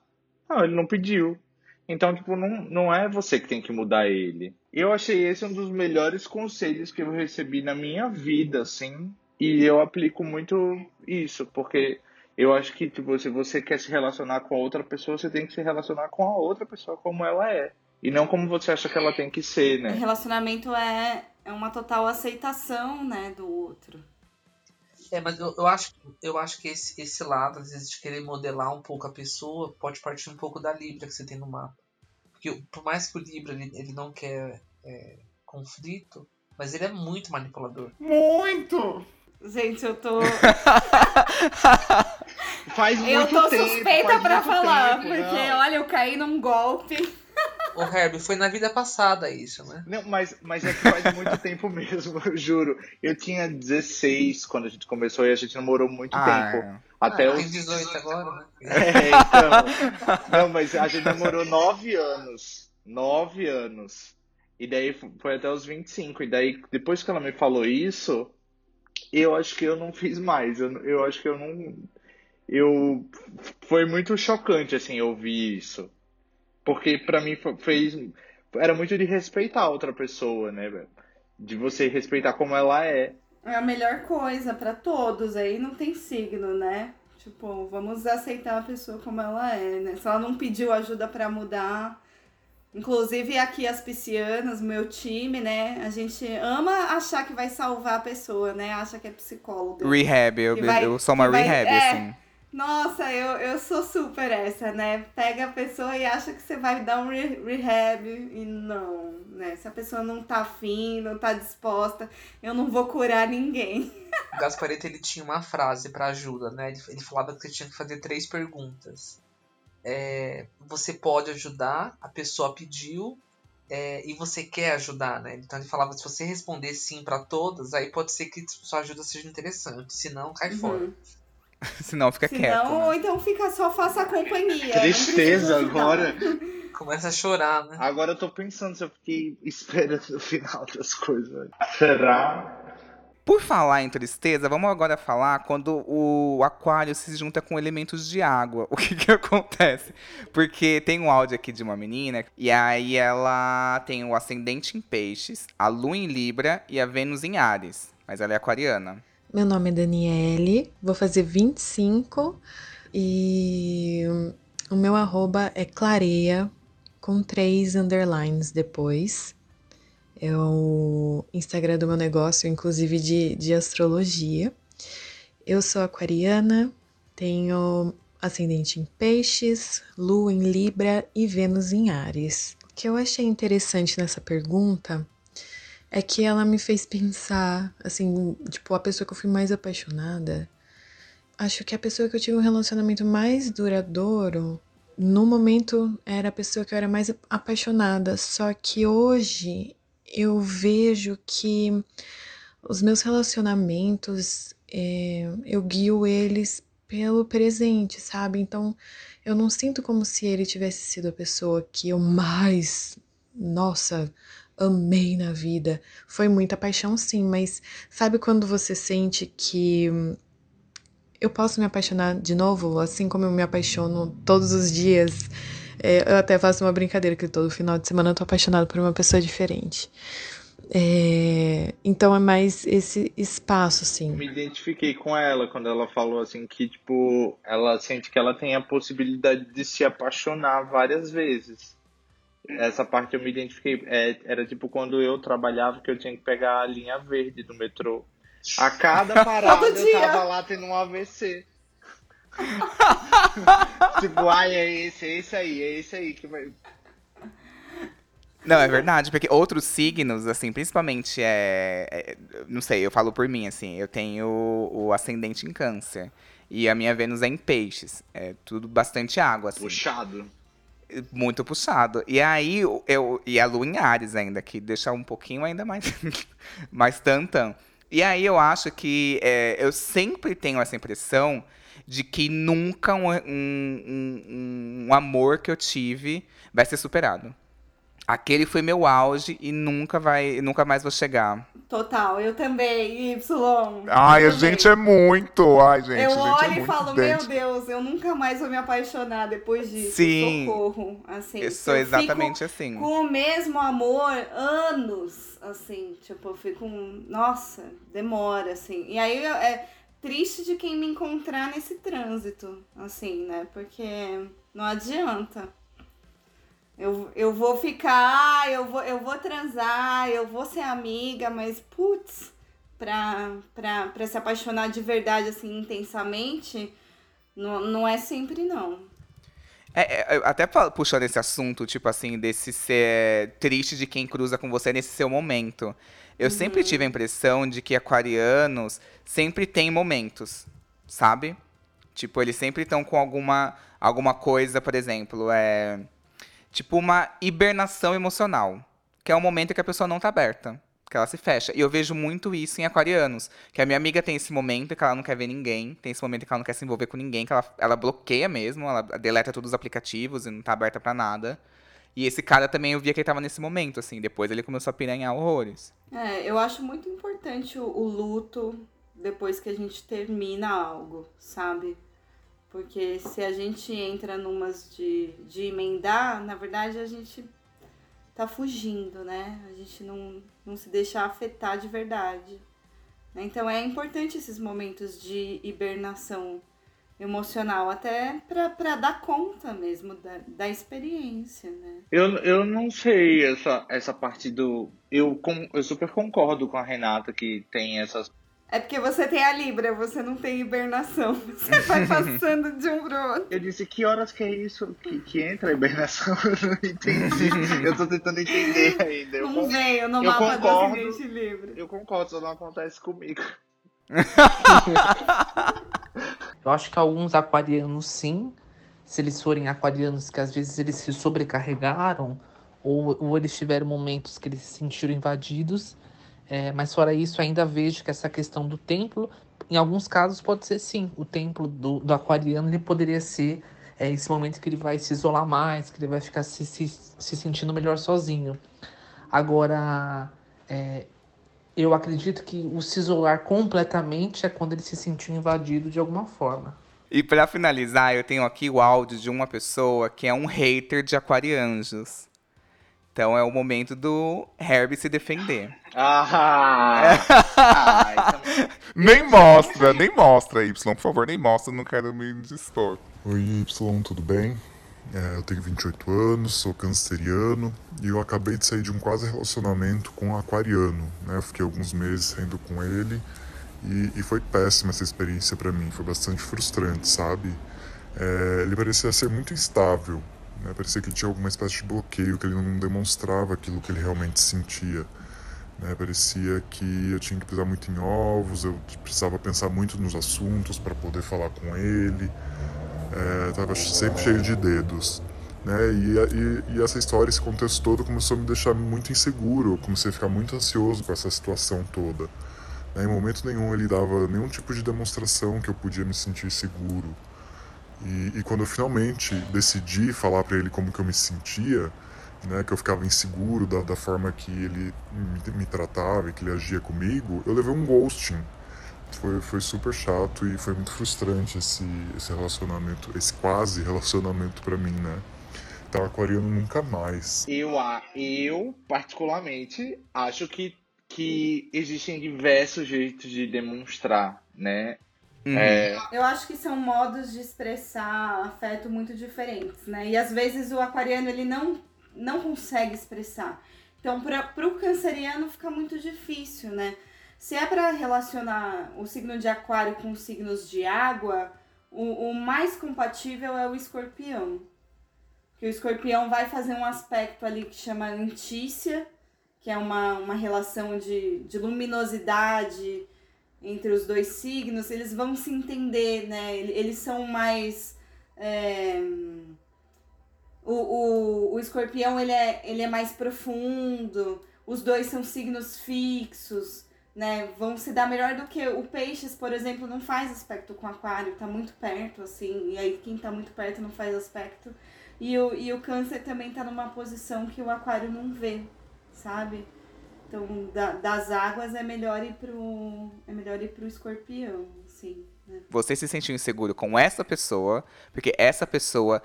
Não, ele não pediu. Então, tipo, não, não é você que tem que mudar ele. Eu achei esse um dos melhores conselhos que eu recebi na minha vida, assim, e eu aplico muito isso, porque eu acho que, tipo, se você quer se relacionar com a outra pessoa, você tem que se relacionar com a outra pessoa como ela é. E não como você acha que ela tem que ser, né? Relacionamento é, é uma total aceitação, né, do outro. É, mas eu, eu acho, eu acho que esse, esse lado, às vezes, de querer modelar um pouco a pessoa, pode partir um pouco da Libra que você tem no mapa. Porque por mais que o Libra ele, ele não quer é, conflito, mas ele é muito manipulador. Muito! Gente, eu tô. Faz Eu muito tô tempo, suspeita pra falar, tempo, porque não. olha, eu caí num golpe. Ô, Herbie, foi na vida passada isso, né? Não, mas, mas é que faz muito tempo mesmo, eu juro. Eu tinha 16 quando a gente começou e a gente namorou muito Ah, tempo. Até ah, os. tem 18 agora, né? É, então. Não, mas a gente namorou 9 anos. 9 anos. E daí foi até os 25. E daí, depois que ela me falou isso, eu acho que eu não fiz mais. Eu, eu acho que eu não. Eu. Foi muito chocante, assim, ouvir isso. Porque pra mim fez. Era muito de respeitar a outra pessoa, né, velho? De você respeitar como ela é. É a melhor coisa pra todos. Aí não tem signo, né? Tipo, vamos aceitar a pessoa como ela é, né? Se ela não pediu ajuda pra mudar. Inclusive aqui as piscianas, meu time, né? A gente ama achar que vai salvar a pessoa, né? Acha que é psicólogo. Rehab, eu, vai- eu sou uma que vai- rehab, é. Nossa, eu, eu sou super essa, né? Pega a pessoa e acha que você vai dar um re- rehab e não, né? Se a pessoa não tá afim, não tá disposta, eu não vou curar ninguém. O Gaspareto ele tinha uma frase pra ajuda, né? Ele, ele falava que você tinha que fazer três perguntas. É, você pode ajudar, a pessoa pediu é, e você quer ajudar, né? Então ele falava se você responder sim pra todas, aí pode ser que sua ajuda seja interessante. Se não, cai fora. Senão fica Se quieto. não, né? ou então fica só faça a companhia. Tristeza agora. Começa a chorar, né? Agora eu tô pensando se eu fiquei esperando o final das coisas. Será? Por falar em tristeza, vamos agora falar quando o aquário se junta com elementos de água. O que que acontece? Porque tem um áudio aqui de uma menina, e aí ela tem o ascendente em peixes, a lua em libra e a Vênus em Ares. Mas ela é aquariana. Meu nome é Daniele, vou fazer 25 e o meu arroba é clareia com três underlines depois. É o Instagram do meu negócio, inclusive de, de astrologia. Eu sou aquariana, tenho ascendente em peixes, lua em Libra e Vênus em Ares. O que eu achei interessante nessa pergunta é que ela me fez pensar, assim, tipo, a pessoa que eu fui mais apaixonada. Acho que a pessoa que eu tive um relacionamento mais duradouro, no momento era a pessoa que eu era mais apaixonada. Só que hoje eu vejo que os meus relacionamentos, é, eu guio eles pelo presente, sabe? Então eu não sinto como se ele tivesse sido a pessoa que eu mais, nossa, amei na vida. Foi muita paixão, sim, mas sabe quando você sente que eu posso me apaixonar de novo, assim como eu me apaixono todos os dias? É, eu até faço uma brincadeira que todo final de semana eu tô apaixonada por uma pessoa diferente. É, então é mais esse espaço, assim. Me identifiquei com ela quando ela falou assim que, tipo, ela sente que ela tem a possibilidade de se apaixonar várias vezes. Essa parte eu me identifiquei. É, era tipo quando eu trabalhava que eu tinha que pegar a linha verde do metrô. A cada parada eu tava lá tendo um AVC. tipo, ai, é esse, é esse aí, é esse aí que vai. Não, é verdade, porque outros signos, assim, principalmente é, é- Não sei, eu falo por mim, assim, eu tenho o ascendente em câncer. E a minha Vênus é em peixes. É tudo bastante água, assim. Puxado. Muito puxado. E aí, eu- eu. E a lua em Ares ainda, que deixa um pouquinho ainda mais. mais tantão. E aí eu acho que é, eu sempre tenho essa impressão de que nunca um, um- um- um amor que eu tive vai ser superado. Aquele foi meu auge e nunca vai, nunca mais vou chegar. Total, eu também, Y. Ai, Eu a gente é muito. Ai, gente, Eu gente é olho e falo, meu idêntico. Deus, eu nunca mais vou me apaixonar depois disso. Sim. Socorro. Assim, Eu sou eu exatamente fico assim. Com o mesmo amor, anos, assim, tipo, eu fico, nossa, demora, assim. E aí é triste de quem me encontrar nesse trânsito, assim, né? Porque não adianta. Eu, eu vou ficar, eu vou, eu vou transar, eu vou ser amiga, mas putz, pra, pra, pra se apaixonar de verdade, assim, intensamente, não, não é sempre não. É, é, até puxando esse assunto, tipo assim, desse ser triste de quem cruza com você nesse seu momento. Eu sempre tive a impressão de que aquarianos sempre têm momentos, sabe? Tipo, eles sempre estão com alguma, alguma coisa, por exemplo, é. Tipo uma hibernação emocional. Que é um momento que a pessoa não tá aberta. Que ela se fecha. E eu vejo muito isso em aquarianos. Que a minha amiga tem esse momento que ela não quer ver ninguém. Tem esse momento que ela não quer se envolver com ninguém. Que ela, ela bloqueia mesmo. Ela deleta todos os aplicativos e não tá aberta pra nada. E esse cara também eu via que ele tava nesse momento, assim. Depois ele começou a piranhar horrores. É, eu acho muito importante o, o luto depois que a gente termina algo, sabe? Porque se a gente entra numas de, de emendar, na verdade a gente tá fugindo, né? A gente não, não se deixa afetar de verdade. Então é importante esses momentos de hibernação emocional, até pra dar conta mesmo da, da experiência, né? Eu, eu não sei essa, essa parte do. Eu, com, eu super concordo com a Renata que tem essas. É porque você tem a Libra, você não tem hibernação. Você vai passando de um pro outro. Eu disse, que horas que é isso que, que entra a hibernação? Eu não entendi. Eu tô tentando entender ainda. Eu, Não con- veio no eu mapa concordo. do acidente Libra. eu concordo, só não acontece comigo. Eu acho que alguns aquarianos sim, se eles forem aquarianos que às vezes eles se sobrecarregaram ou, ou eles tiveram momentos que eles se sentiram invadidos. É, mas fora isso, ainda vejo que essa questão do templo, em alguns casos pode ser sim. O templo do, do aquariano ele poderia ser é, esse momento que ele vai se isolar mais, que ele vai ficar se, se, se sentindo melhor sozinho. Agora, é, eu acredito que o se isolar completamente é quando ele se sentiu invadido de alguma forma. E pra finalizar, eu tenho aqui o áudio de uma pessoa que é um hater de aquarianjos. Então é o momento do Herbie se defender. Ah! ah então... Nem mostra, nem mostra, Y, por favor, nem mostra, não quero me dispor. Oi, Y, tudo bem? É, eu tenho 28 anos, sou canceriano e eu acabei de sair de um quase relacionamento com um aquariano. Né? Eu fiquei alguns meses saindo com ele e, e foi péssima essa experiência para mim, foi bastante frustrante, sabe? É, ele parecia ser muito instável, né? parecia que tinha alguma espécie de bloqueio, que ele não demonstrava aquilo que ele realmente sentia. Né? Parecia que eu tinha que pisar muito em ovos, eu precisava pensar muito nos assuntos para poder falar com ele estava é, sempre cheio de dedos. Né? E, e, e, essa história, esse contexto todo começou a me deixar muito inseguro, eu comecei a ficar muito ansioso com essa situação toda. Né? Em momento nenhum ele dava nenhum tipo de demonstração que eu podia me sentir seguro. E, e quando eu finalmente decidi falar para ele como que eu me sentia, né, que eu ficava inseguro da, da forma que ele me, me tratava e que ele agia comigo, eu levei um ghosting foi, foi super chato e foi muito frustrante esse, esse relacionamento, esse quase relacionamento para mim, né? Então, aquariano nunca mais. Eu, eu, particularmente, acho que, que existem diversos jeitos de demonstrar, né? Uhum. É... Eu acho que são modos de expressar afeto muito diferentes, né? E às vezes o aquariano ele não, não consegue expressar. Então, para o canceriano fica muito difícil, né? Se é para relacionar o signo de aquário com os signos de água, o, o mais compatível é o escorpião. Que o escorpião vai fazer um aspecto ali que chama antícia, que é uma, uma relação de, de luminosidade entre os dois signos. Eles vão se entender, né? Eles são mais. É... O, o, o escorpião ele é, ele é mais profundo, os dois são signos fixos né, vão se dar melhor do que o peixes, por exemplo, não faz aspecto com aquário, tá muito perto, assim, e aí quem tá muito perto não faz aspecto. E o, e o câncer também tá numa posição que o aquário não vê, sabe? Então, da, das águas é melhor ir pro, é melhor ir pro escorpião, assim. Né? Você se sentiu inseguro com essa pessoa, porque essa pessoa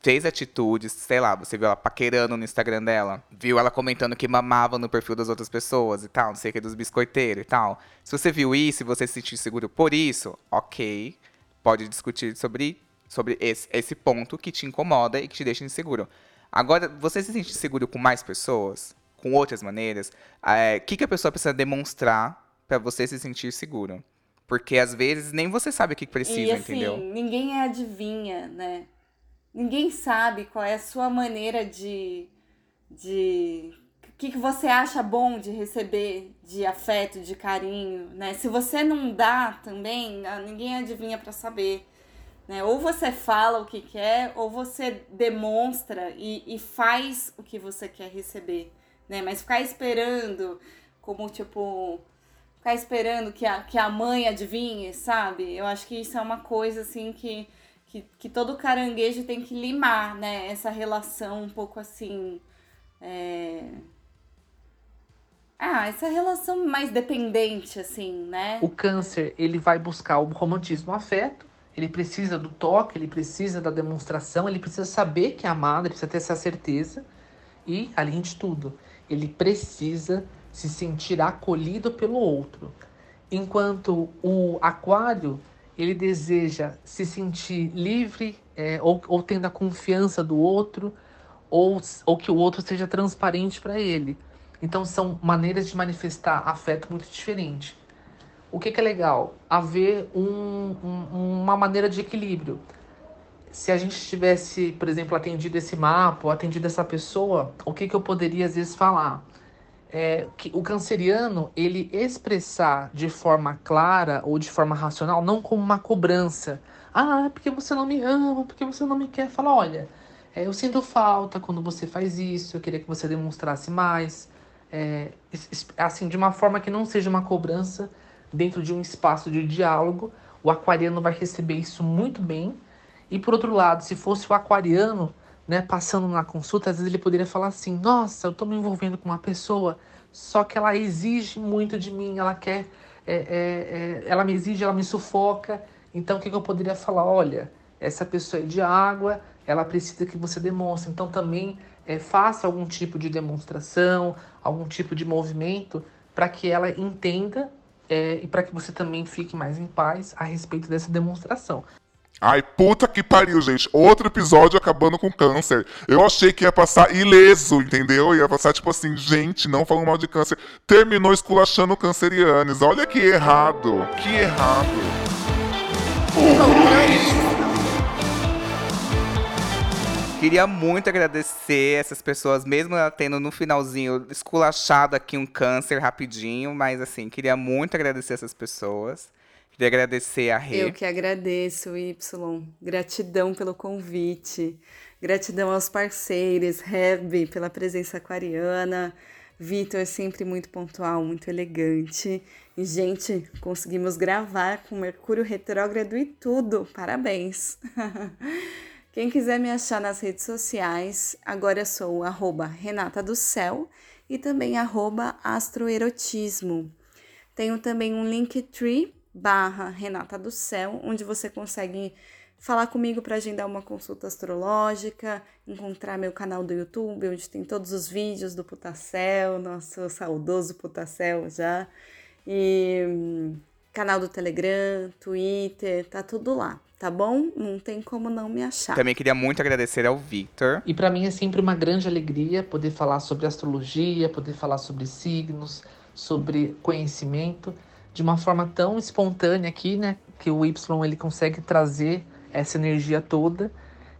fez atitudes, sei lá, você viu ela paquerando no Instagram dela, viu ela comentando que mamava no perfil das outras pessoas e tal, não sei o que, dos biscoiteiros e tal. Se você viu isso e você se sentiu seguro por isso, ok, pode discutir sobre, sobre esse, esse ponto que te incomoda e que te deixa inseguro. Agora, você se sente seguro com mais pessoas? Com outras maneiras? O é, que, que a pessoa precisa demonstrar para você se sentir seguro? Porque às vezes nem você sabe o que precisa, e, assim, entendeu? Ninguém adivinha, né? Ninguém sabe qual é a sua maneira de. de o que, que você acha bom de receber de afeto, de carinho, né? Se você não dá também, ah, ninguém adivinha para saber. Né? Ou você fala o que quer, ou você demonstra e, e faz o que você quer receber. Né? Mas ficar esperando, como tipo, ficar esperando que a, que a mãe adivinhe, sabe? Eu acho que isso é uma coisa assim que que, que todo caranguejo tem que limar, né? Essa relação um pouco assim. É... Ah, essa relação mais dependente, assim, né? O câncer, ele vai buscar o romantismo o afeto, ele precisa do toque, ele precisa da demonstração, ele precisa saber que é amado, ele precisa ter essa certeza. E, além de tudo, ele precisa se sentir acolhido pelo outro. Enquanto o aquário, ele deseja se sentir livre é, ou, ou tendo a confiança do outro, ou, ou que o outro seja transparente para ele. Então são maneiras de manifestar afeto muito diferentes. O que, que é legal? Haver um, um, uma maneira de equilíbrio. Se a gente tivesse, por exemplo, atendido esse mapa, atendido essa pessoa, o que, que eu poderia às vezes falar? é, que o canceriano ele expressar de forma clara ou de forma racional, não como uma cobrança. Ah, é porque você não me ama, porque você não me quer. Fala, olha, é, eu sinto falta quando você faz isso, eu queria que você demonstrasse mais. É, assim, de uma forma que não seja uma cobrança dentro de um espaço de diálogo. O aquariano vai receber isso muito bem. E por outro lado, se fosse o aquariano né, passando na consulta, às vezes ele poderia falar assim: Nossa, eu tô me envolvendo com uma pessoa, só que ela exige muito de mim, ela quer, é, é, é, ela me exige, ela me sufoca. Então, o que, que eu poderia falar? Olha, essa pessoa é de água, ela precisa que você demonstre. Então, também é, faça algum tipo de demonstração, algum tipo de movimento para que ela entenda é, e para que você também fique mais em paz a respeito dessa demonstração. Ai, puta que pariu, gente. Outro episódio acabando com câncer. Eu achei que ia passar ileso, entendeu? Ia passar tipo assim, gente, não falando mal de câncer. Terminou esculachando cancerianes. Olha que errado. Que errado. Queria muito agradecer essas pessoas, mesmo tendo no finalzinho esculachado aqui um câncer rapidinho, mas assim, queria muito agradecer essas pessoas. Queria agradecer a Rê. Eu que agradeço, Y. Gratidão pelo convite. Gratidão aos parceiros, Reb, pela presença aquariana. Vitor, sempre muito pontual, muito elegante. E, gente, conseguimos gravar com Mercúrio retrógrado e tudo. Parabéns! Quem quiser me achar nas redes sociais, agora sou arroba Renata do Céu e também arroba Astroerotismo. Tenho também um Linktree barra Renata do Céu, onde você consegue falar comigo para agendar uma consulta astrológica, encontrar meu canal do YouTube, onde tem todos os vídeos do Putacel, nosso saudoso Putacel já, e hum, canal do Telegram, Twitter, tá tudo lá, tá bom? Não tem como não me achar. Também queria muito agradecer ao Victor. E para mim é sempre uma grande alegria poder falar sobre astrologia, poder falar sobre signos, sobre conhecimento de uma forma tão espontânea aqui, né? Que o Y ele consegue trazer essa energia toda,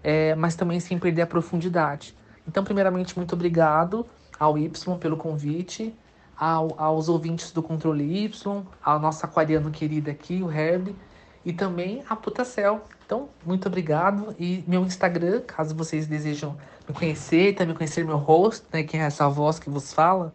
é, mas também sem perder a profundidade. Então, primeiramente, muito obrigado ao Y pelo convite, ao, aos ouvintes do Controle Y, ao nosso aquariano querido aqui, o Herb, e também a Putacel. Então, muito obrigado. E meu Instagram, caso vocês desejam me conhecer, também conhecer meu rosto, né, quem é essa voz que vos fala,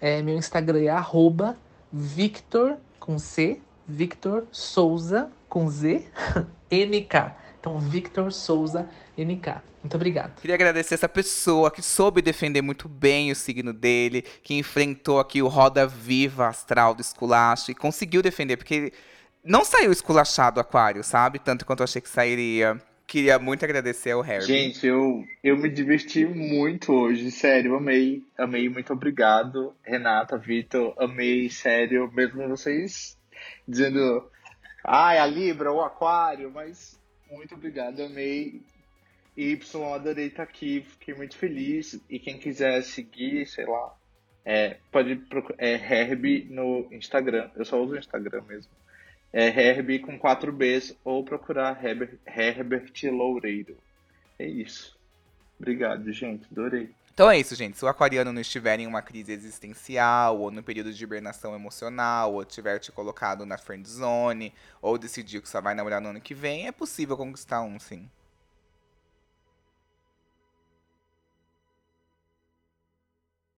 é, meu Instagram é arroba Victor com C, Victor Souza com Z, NK. Então, Victor Souza NK. Muito obrigado. Queria agradecer essa pessoa que soube defender muito bem o signo dele, que enfrentou aqui o Roda Viva Astral do Esculacho e conseguiu defender, porque não saiu esculachado Aquário, sabe? Tanto quanto eu achei que sairia. Queria muito agradecer ao Harry. Gente, eu, eu me diverti muito hoje, sério, amei. Amei, muito obrigado. Renata, Vitor, amei, sério, mesmo vocês dizendo, ai, a Libra, o Aquário, mas muito obrigado, amei. Y, adorei estar aqui, fiquei muito feliz. E quem quiser seguir, sei lá, é, pode procurar, é Herb no Instagram. Eu só uso o Instagram mesmo é com 4 Bs ou procurar Herbert, Herbert Loureiro. É isso. Obrigado, gente. Adorei. Então é isso, gente. Se o aquariano não estiver em uma crise existencial, ou no período de hibernação emocional, ou tiver te colocado na friend zone, ou decidiu que só vai namorar no ano que vem, é possível conquistar um, sim.